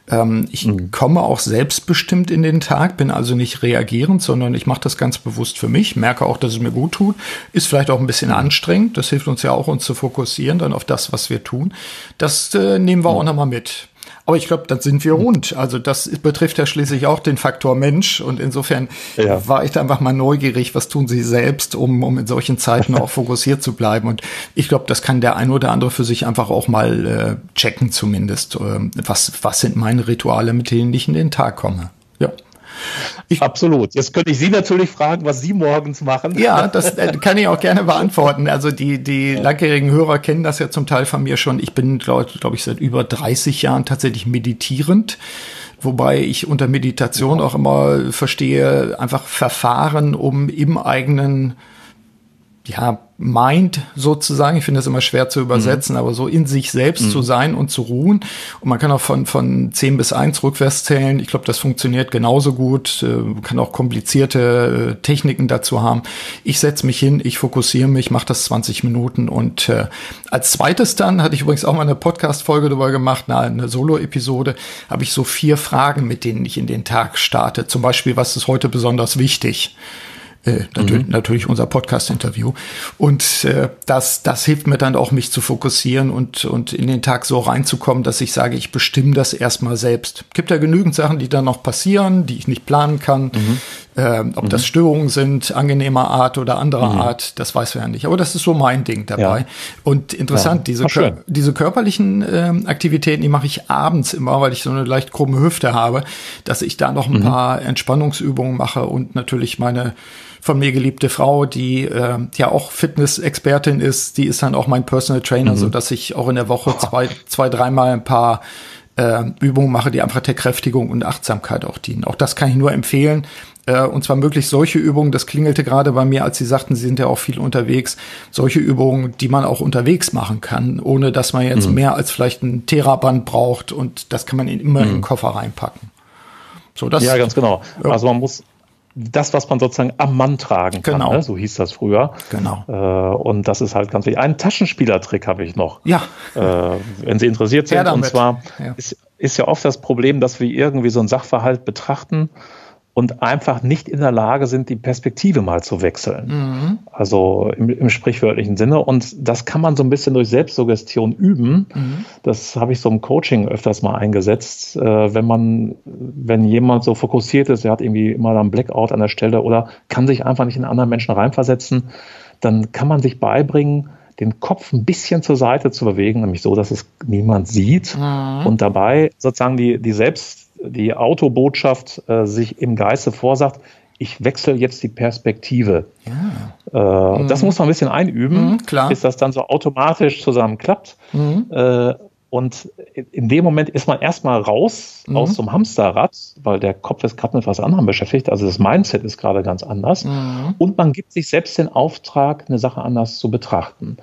ähm, ich mhm. komme auch selbstbestimmt in den Tag, bin also nicht reagierend, sondern ich mache das ganz bewusst für mich, merke auch, dass es mir gut tut, ist vielleicht auch ein bisschen mhm. anstrengend. Das hilft uns ja auch, uns zu fokussieren dann auf das, was wir tun. Das äh, nehmen wir mhm. auch nochmal mit. Aber ich glaube, dann sind wir rund. Also das betrifft ja schließlich auch den Faktor Mensch. Und insofern ja. war ich da einfach mal neugierig, was tun Sie selbst, um, um in solchen Zeiten auch *laughs* fokussiert zu bleiben. Und ich glaube, das kann der ein oder andere für sich einfach auch mal äh, checken zumindest. Äh, was, was sind meine Rituale, mit denen ich in den Tag komme? Ich, Absolut. Jetzt könnte ich Sie natürlich fragen, was Sie morgens machen. Ja, das äh, kann ich auch gerne beantworten. Also die, die langjährigen Hörer kennen das ja zum Teil von mir schon. Ich bin, glaube glaub ich, seit über 30 Jahren tatsächlich meditierend. Wobei ich unter Meditation auch immer verstehe, einfach Verfahren, um im eigenen ja, Mind sozusagen. Ich finde das immer schwer zu übersetzen, mhm. aber so in sich selbst mhm. zu sein und zu ruhen. Und man kann auch von, von 10 bis 1 rückwärts zählen. Ich glaube, das funktioniert genauso gut. Man äh, kann auch komplizierte äh, Techniken dazu haben. Ich setze mich hin, ich fokussiere mich, mache das 20 Minuten. Und äh, als zweites dann, hatte ich übrigens auch mal eine Podcast-Folge darüber gemacht, eine, eine Solo-Episode, habe ich so vier Fragen, mit denen ich in den Tag starte. Zum Beispiel, was ist heute besonders wichtig? Äh, natürlich, mhm. natürlich unser Podcast-Interview. Und äh, das, das hilft mir dann auch, mich zu fokussieren und, und in den Tag so reinzukommen, dass ich sage, ich bestimme das erstmal selbst. Gibt ja genügend Sachen, die dann noch passieren, die ich nicht planen kann. Mhm. Äh, ob mhm. das Störungen sind, angenehmer Art oder anderer mhm. Art, das weiß man ja nicht. Aber das ist so mein Ding dabei. Ja. Und interessant, ja. diese, Kör diese körperlichen äh, Aktivitäten, die mache ich abends immer, weil ich so eine leicht krumme Hüfte habe, dass ich da noch ein mhm. paar Entspannungsübungen mache und natürlich meine von mir geliebte Frau, die äh, ja auch Fitness-Expertin ist, die ist dann auch mein Personal Trainer, mhm. so dass ich auch in der Woche zwei, zwei, dreimal ein paar äh, Übungen mache, die einfach der Kräftigung und Achtsamkeit auch dienen. Auch das kann ich nur empfehlen. Äh, und zwar möglichst solche Übungen, das klingelte gerade bei mir, als Sie sagten, Sie sind ja auch viel unterwegs, solche Übungen, die man auch unterwegs machen kann, ohne dass man jetzt mhm. mehr als vielleicht ein Theraband braucht und das kann man immer mhm. in den Koffer reinpacken. So, das, ja, ganz genau. Ja. Also man muss das, was man sozusagen am Mann tragen kann. Genau. Ne? So hieß das früher. Genau. Äh, und das ist halt ganz wichtig. Einen Taschenspielertrick habe ich noch. Ja. Äh, wenn Sie interessiert sind. Und zwar ja. Ist, ist ja oft das Problem, dass wir irgendwie so einen Sachverhalt betrachten und einfach nicht in der Lage sind, die Perspektive mal zu wechseln. Mhm. Also im, im, sprichwörtlichen Sinne. Und das kann man so ein bisschen durch Selbstsuggestion üben. Mhm. Das habe ich so im Coaching öfters mal eingesetzt. Äh, wenn man, wenn jemand so fokussiert ist, er hat irgendwie immer einen Blackout an der Stelle oder kann sich einfach nicht in anderen Menschen reinversetzen, dann kann man sich beibringen, den Kopf ein bisschen zur Seite zu bewegen, nämlich so, dass es niemand sieht mhm. und dabei sozusagen die, die Selbst die Autobotschaft äh, sich im Geiste vorsagt, ich wechsle jetzt die Perspektive. Ja. Äh, mhm. Das muss man ein bisschen einüben, mhm, klar. bis das dann so automatisch zusammen klappt. Mhm. Äh, Und in dem Moment ist man erstmal raus mhm. aus so einem Hamsterrad, weil der Kopf ist gerade mit was anderem beschäftigt. Also das Mindset ist gerade ganz anders. Mhm. Und man gibt sich selbst den Auftrag, eine Sache anders zu betrachten.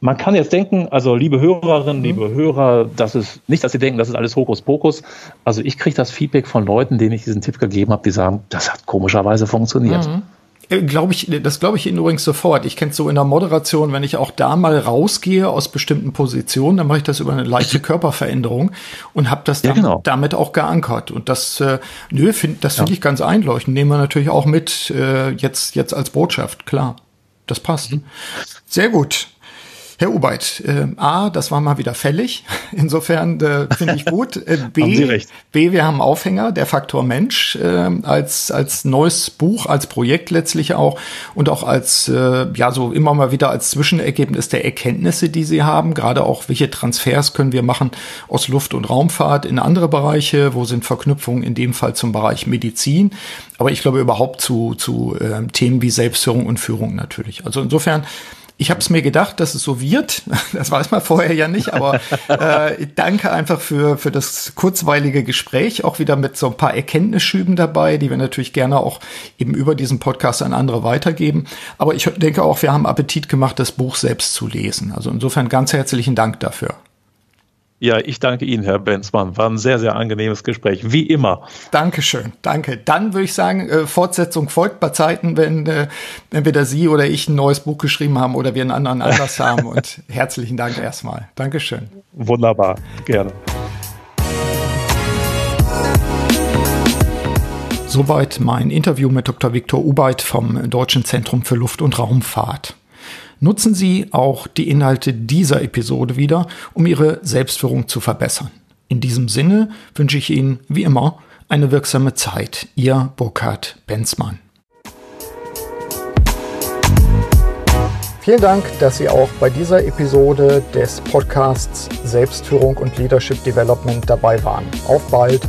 Man kann jetzt denken, also liebe Hörerinnen, mhm. liebe Hörer, das ist nicht, dass Sie denken, das ist alles Hokuspokus. Also ich kriege das Feedback von Leuten, denen ich diesen Tipp gegeben habe, die sagen, das hat komischerweise funktioniert. Mhm. Äh, glaube ich, das glaube ich Ihnen übrigens sofort. Ich kenne es so in der Moderation, wenn ich auch da mal rausgehe aus bestimmten Positionen, dann mache ich das über eine leichte *laughs* Körperveränderung und habe das ja, genau. damit auch geankert. Und das, äh, nö, find, das finde ja. ich ganz einleuchtend. Nehmen wir natürlich auch mit äh, jetzt, jetzt als Botschaft, klar. Das passt. Mhm. Sehr gut. Herr Ubeit, äh, A, das war mal wieder fällig. *laughs* Insofern äh, finde ich gut. Äh, B, B, wir haben Aufhänger, der Faktor Mensch, äh, als, als neues Buch, als Projekt letztlich auch und auch als, äh, ja, so immer mal wieder als Zwischenergebnis der Erkenntnisse, die Sie haben. Gerade auch, welche Transfers können wir machen aus Luft- und Raumfahrt in andere Bereiche? Wo sind Verknüpfungen in dem Fall zum Bereich Medizin? Aber ich glaube überhaupt zu, zu äh, Themen wie Selbstführung und Führung natürlich. Also insofern, ich habe es mir gedacht, dass es so wird. *laughs* Das weiß man vorher ja nicht, aber *laughs* äh, danke einfach für, für das kurzweilige Gespräch, auch wieder mit so ein paar Erkenntnisschüben dabei, die wir natürlich gerne auch eben über diesen Podcast an andere weitergeben. Aber ich denke auch, wir haben Appetit gemacht, das Buch selbst zu lesen. Also insofern ganz herzlichen Dank dafür. Ja, ich danke Ihnen, Herr Benzmann. War ein sehr, sehr angenehmes Gespräch, wie immer. Dankeschön, danke. Dann würde ich sagen, äh, Fortsetzung folgt bei Zeiten, wenn äh, entweder Sie oder ich ein neues Buch geschrieben haben oder wir einen anderen Anlass *laughs* haben. Und herzlichen Dank erstmal. Dankeschön. Wunderbar, gerne. Soweit mein Interview mit Dr. Viktor Ubeit vom Deutschen Zentrum für Luft- und Raumfahrt. Nutzen Sie auch die Inhalte dieser Episode wieder, um Ihre Selbstführung zu verbessern. In diesem Sinne wünsche ich Ihnen, wie immer, eine wirksame Zeit. Ihr Burkhard Benzmann. Vielen Dank, dass Sie auch bei dieser Episode des Podcasts Selbstführung und Leadership Development dabei waren. Auf bald!